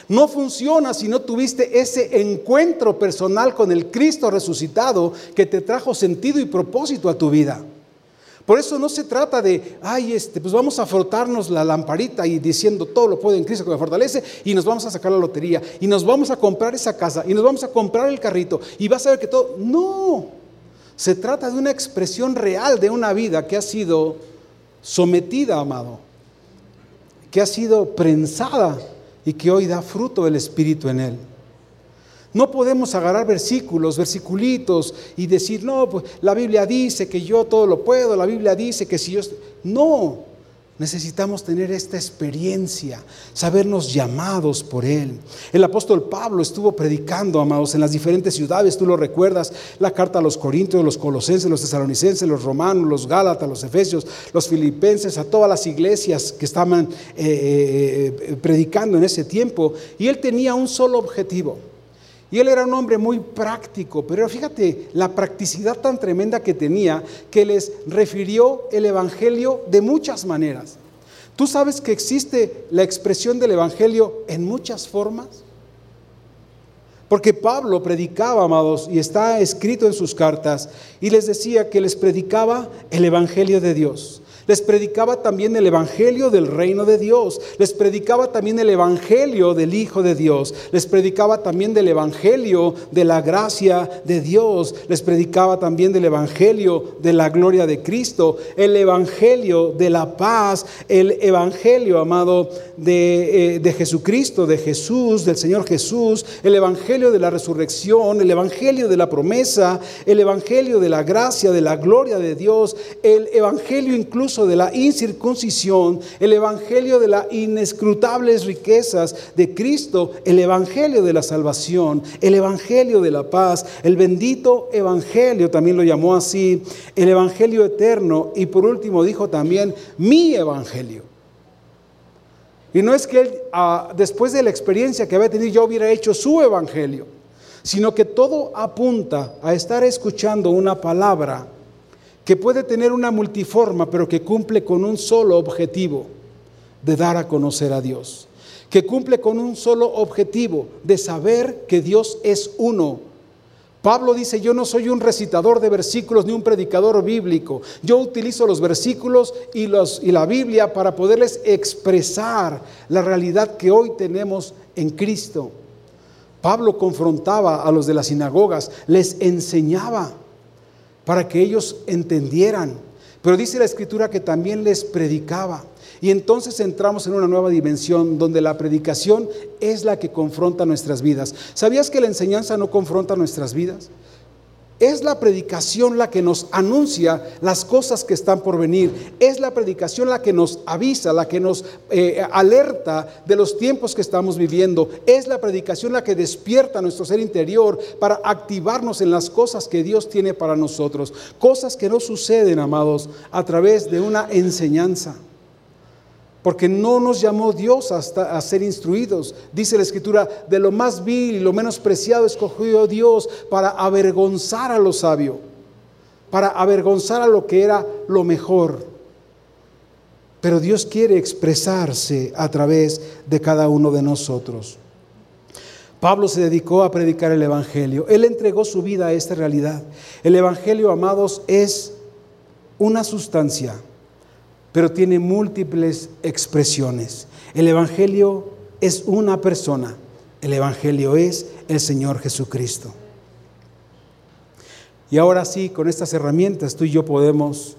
No funciona si no tuviste ese encuentro personal con el Cristo resucitado que te trajo sentido y propósito a tu vida. Por eso no se trata de, ay, este, pues vamos a frotarnos la lamparita y diciendo todo lo puedo en Cristo que me fortalece y nos vamos a sacar la lotería y nos vamos a comprar esa casa y nos vamos a comprar el carrito y vas a ver que todo. No, se trata de una expresión real de una vida que ha sido sometida, amado, que ha sido prensada y que hoy da fruto del Espíritu en él. No podemos agarrar versículos, versiculitos y decir, no, pues la Biblia dice que yo todo lo puedo, la Biblia dice que si yo... No, necesitamos tener esta experiencia, sabernos llamados por Él. El apóstol Pablo estuvo predicando, amados, en las diferentes ciudades, tú lo recuerdas, la carta a los Corintios, los Colosenses, los Tesalonicenses, los Romanos, los Gálatas, los Efesios, los Filipenses, a todas las iglesias que estaban eh, eh, eh, predicando en ese tiempo. Y Él tenía un solo objetivo y él era un hombre muy práctico, pero fíjate la practicidad tan tremenda que tenía que les refirió el Evangelio de muchas maneras. ¿Tú sabes que existe la expresión del Evangelio en muchas formas? Porque Pablo predicaba, amados, y está escrito en sus cartas, y les decía que les predicaba el Evangelio de Dios. Les predicaba también el Evangelio del reino de Dios. Les predicaba también el Evangelio del Hijo de Dios. Les predicaba también del Evangelio de la gracia de Dios. Les predicaba también del Evangelio de la gloria de Cristo. El Evangelio de la paz. El Evangelio, amado, de, eh, Jesucristo, de Jesús, del Señor Jesús. El Evangelio de la resurrección. El Evangelio de la promesa. El Evangelio de la gracia, de la gloria de Dios. El Evangelio incluso de la incircuncisión, el evangelio de las inescrutables riquezas de Cristo, el evangelio de la salvación, el evangelio de la paz, el bendito evangelio, también lo llamó así, el evangelio eterno y por último dijo también mi evangelio. Y no es que él, ah, después de la experiencia que había tenido, yo hubiera hecho su evangelio, sino que todo apunta a estar escuchando una palabra que puede tener una multiforma, pero que cumple con un solo objetivo, de dar a conocer a Dios. Que cumple con un solo objetivo, de saber que Dios es uno. Pablo dice, yo no soy un recitador de versículos ni un predicador bíblico. Yo utilizo los versículos y, la Biblia para poderles expresar la realidad que hoy tenemos en Cristo. Pablo confrontaba a los de las sinagogas, les enseñaba para que ellos entendieran. Pero dice la escritura que también les predicaba. Y entonces entramos en una nueva dimensión donde la predicación es la que confronta nuestras vidas. ¿Sabías que la enseñanza no confronta nuestras vidas? Es la predicación la que nos anuncia las cosas que están por venir. Es la predicación la que nos avisa, la que nos eh, alerta de los tiempos que estamos viviendo. Es la predicación la que despierta nuestro ser interior para activarnos en las cosas que Dios tiene para nosotros. Cosas que no suceden, amados, a través de una enseñanza porque no nos llamó Dios hasta a ser instruidos. Dice la Escritura, de lo más vil y lo menos preciado escogió Dios para avergonzar a lo sabio, para avergonzar a lo que era lo mejor. Pero Dios quiere expresarse a través de cada uno de nosotros. Pablo se dedicó a predicar el Evangelio. Él entregó su vida a esta realidad. El Evangelio, amados, es una sustancia pero tiene múltiples expresiones. El Evangelio es una persona, el Evangelio es el Señor Jesucristo. Y ahora sí, con estas herramientas tú y yo podemos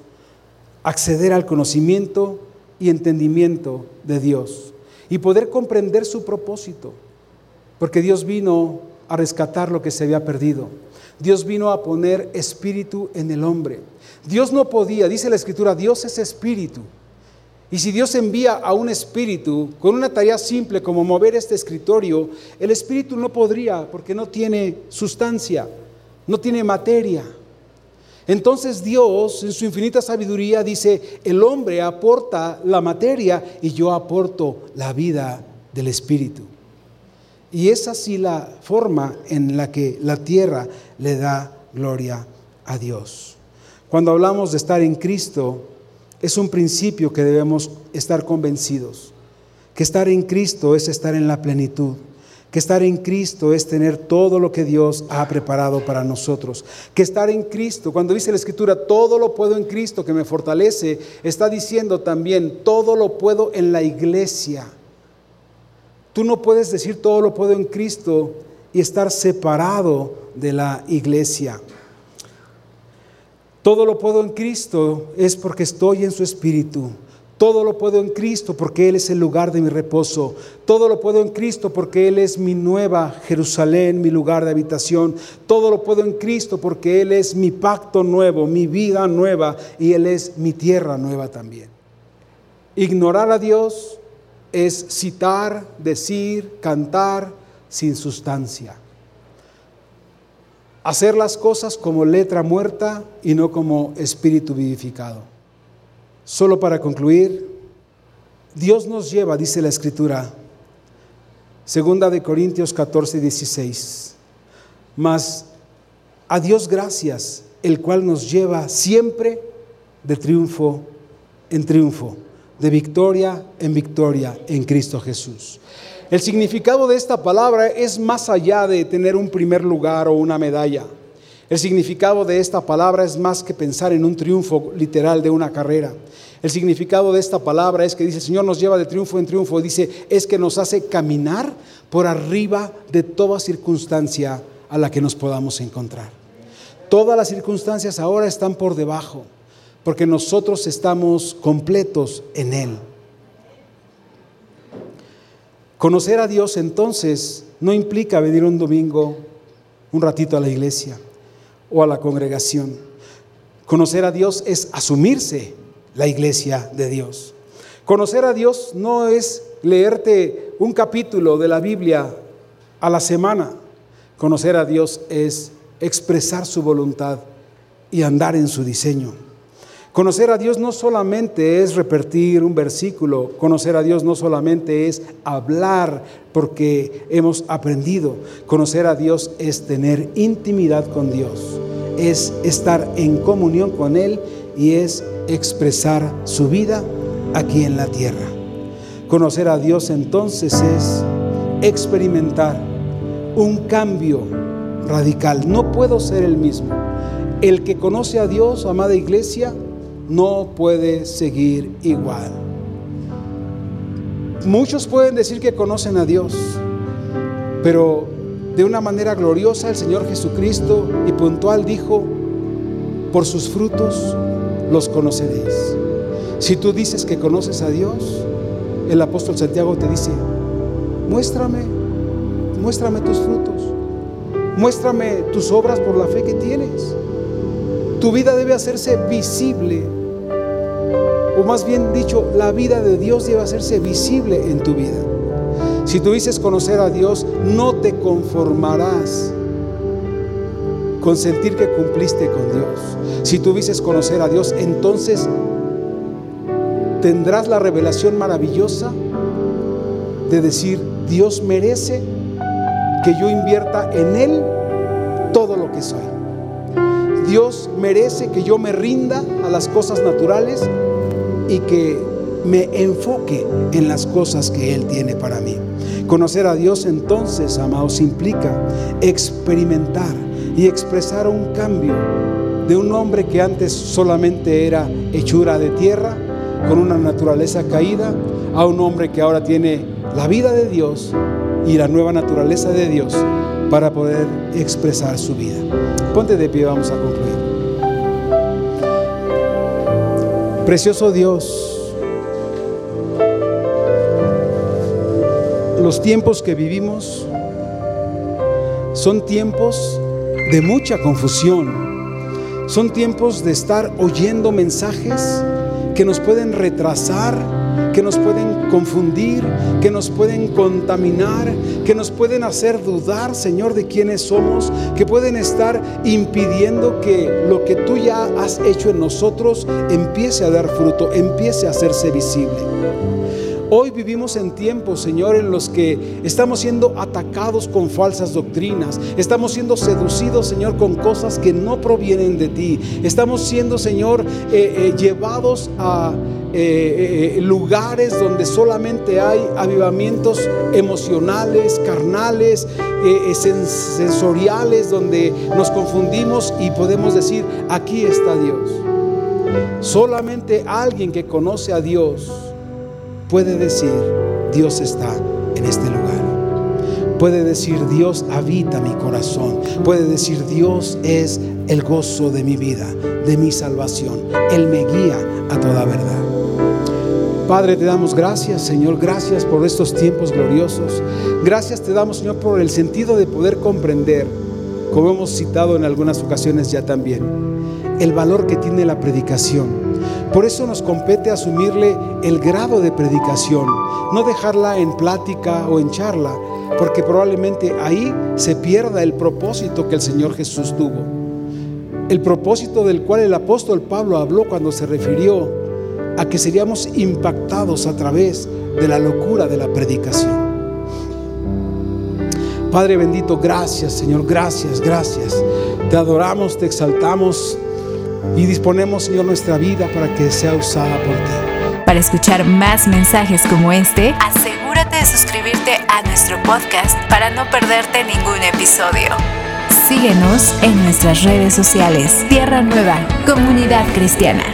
acceder al conocimiento y entendimiento de Dios y poder comprender su propósito, porque Dios vino a rescatar lo que se había perdido. Dios vino a poner espíritu en el hombre. Dios no podía, dice la escritura, Dios es espíritu. Y si Dios envía a un espíritu con una tarea simple como mover este escritorio, el espíritu no podría porque no tiene sustancia, no tiene materia. Entonces Dios en su infinita sabiduría dice, el hombre aporta la materia y yo aporto la vida del espíritu. Y es así la forma en la que la tierra le da gloria a Dios. Cuando hablamos de estar en Cristo, es un principio que debemos estar convencidos. Que estar en Cristo es estar en la plenitud. Que estar en Cristo es tener todo lo que Dios ha preparado para nosotros. Que estar en Cristo, cuando dice la Escritura, todo lo puedo en Cristo que me fortalece, está diciendo también, todo lo puedo en la iglesia Tú no puedes decir todo lo puedo en Cristo y estar separado de la iglesia. Todo lo puedo en Cristo es porque estoy en su espíritu. Todo lo puedo en Cristo porque Él es el lugar de mi reposo. Todo lo puedo en Cristo porque Él es mi nueva Jerusalén, mi lugar de habitación. Todo lo puedo en Cristo porque Él es mi pacto nuevo, mi vida nueva y Él es mi tierra nueva también. Ignorar a Dios es citar, decir, cantar sin sustancia. Hacer las cosas como letra muerta y no como espíritu vivificado. Solo para concluir, Dios nos lleva, dice la Escritura, segunda de Corintios 14, 16, mas a Dios gracias, el cual nos lleva siempre de triunfo en triunfo de victoria en victoria en Cristo Jesús. El significado de esta palabra es más allá de tener un primer lugar o una medalla. El significado de esta palabra es más que pensar en un triunfo literal de una carrera. El significado de esta palabra es que dice, el Señor nos lleva de triunfo en triunfo, dice, es que nos hace caminar por arriba de toda circunstancia a la que nos podamos encontrar. Todas las circunstancias ahora están por debajo porque nosotros estamos completos en Él. Conocer a Dios entonces no implica venir un domingo un ratito a la iglesia o a la congregación. Conocer a Dios es asumirse la iglesia de Dios. Conocer a Dios no es leerte un capítulo de la Biblia a la semana. Conocer a Dios es expresar su voluntad y andar en su diseño. Conocer a Dios no solamente es repetir un versículo, conocer a Dios no solamente es hablar porque hemos aprendido, conocer a Dios es tener intimidad con Dios, es estar en comunión con Él y es expresar su vida aquí en la tierra. Conocer a Dios entonces es experimentar un cambio radical. No puedo ser el mismo. El que conoce a Dios, amada iglesia, no puede seguir igual. Muchos pueden decir que conocen a Dios, pero de una manera gloriosa el Señor Jesucristo y puntual dijo, por sus frutos los conoceréis. Si tú dices que conoces a Dios, el apóstol Santiago te dice, muéstrame, muéstrame tus frutos. muéstrame tus obras por la fe que tienes. Tu vida debe hacerse visible. O más bien dicho, la vida de Dios debe hacerse visible en tu vida. Si tú conocer a Dios, no te conformarás con sentir que cumpliste con Dios. Si tú conocer a Dios, entonces tendrás la revelación maravillosa de decir, Dios merece que yo invierta en Él todo lo que soy. Dios merece que yo me rinda a las cosas naturales y que me enfoque en las cosas que Él tiene para mí. Conocer a Dios entonces, amados, implica experimentar y expresar un cambio de un hombre que antes solamente era hechura de tierra, con una naturaleza caída, a un hombre que ahora tiene la vida de Dios y la nueva naturaleza de Dios para poder expresar su vida. Ponte de pie, vamos a concluir. Precioso Dios, los tiempos que vivimos son tiempos de mucha confusión, son tiempos de estar oyendo mensajes que nos pueden retrasar, que nos pueden confundir, que nos pueden contaminar, que nos pueden hacer dudar, Señor, de quiénes somos, que pueden estar impidiendo que lo que tú ya has hecho en nosotros empiece a dar fruto, empiece a hacerse visible. Hoy vivimos en tiempos, Señor, en los que estamos siendo atacados con falsas doctrinas. Estamos siendo seducidos, Señor, con cosas que no provienen de ti. Estamos siendo, Señor, eh, eh, llevados a eh, lugares donde solamente hay avivamientos emocionales, carnales, sensoriales, donde nos confundimos y podemos decir, aquí está Dios. Solamente alguien que conoce a Dios puede decir, Dios está en este lugar. Puede decir, Dios habita mi corazón. Puede decir, Dios es el gozo de mi vida, de mi salvación. Él me guía a toda verdad. Padre, te damos gracias, Señor, gracias por estos tiempos gloriosos. Gracias te damos, Señor, por el sentido de poder comprender, como hemos citado en algunas ocasiones ya también, el valor que tiene la predicación por eso nos compete asumirle el grado de predicación, no dejarla en plática o en charla, porque probablemente ahí se pierda el propósito que el Señor Jesús tuvo. El propósito del cual el apóstol Pablo habló cuando se refirió a que seríamos impactados a través de la locura de la predicación. Padre bendito, gracias Señor, gracias, gracias. Te adoramos, te exaltamos y disponemos, Señor, nuestra vida para que sea usada por ti. Para escuchar más mensajes como este, asegúrate de suscribirte a nuestro podcast para no perderte ningún episodio. Síguenos en nuestras redes sociales. Tierra Nueva, Comunidad Cristiana.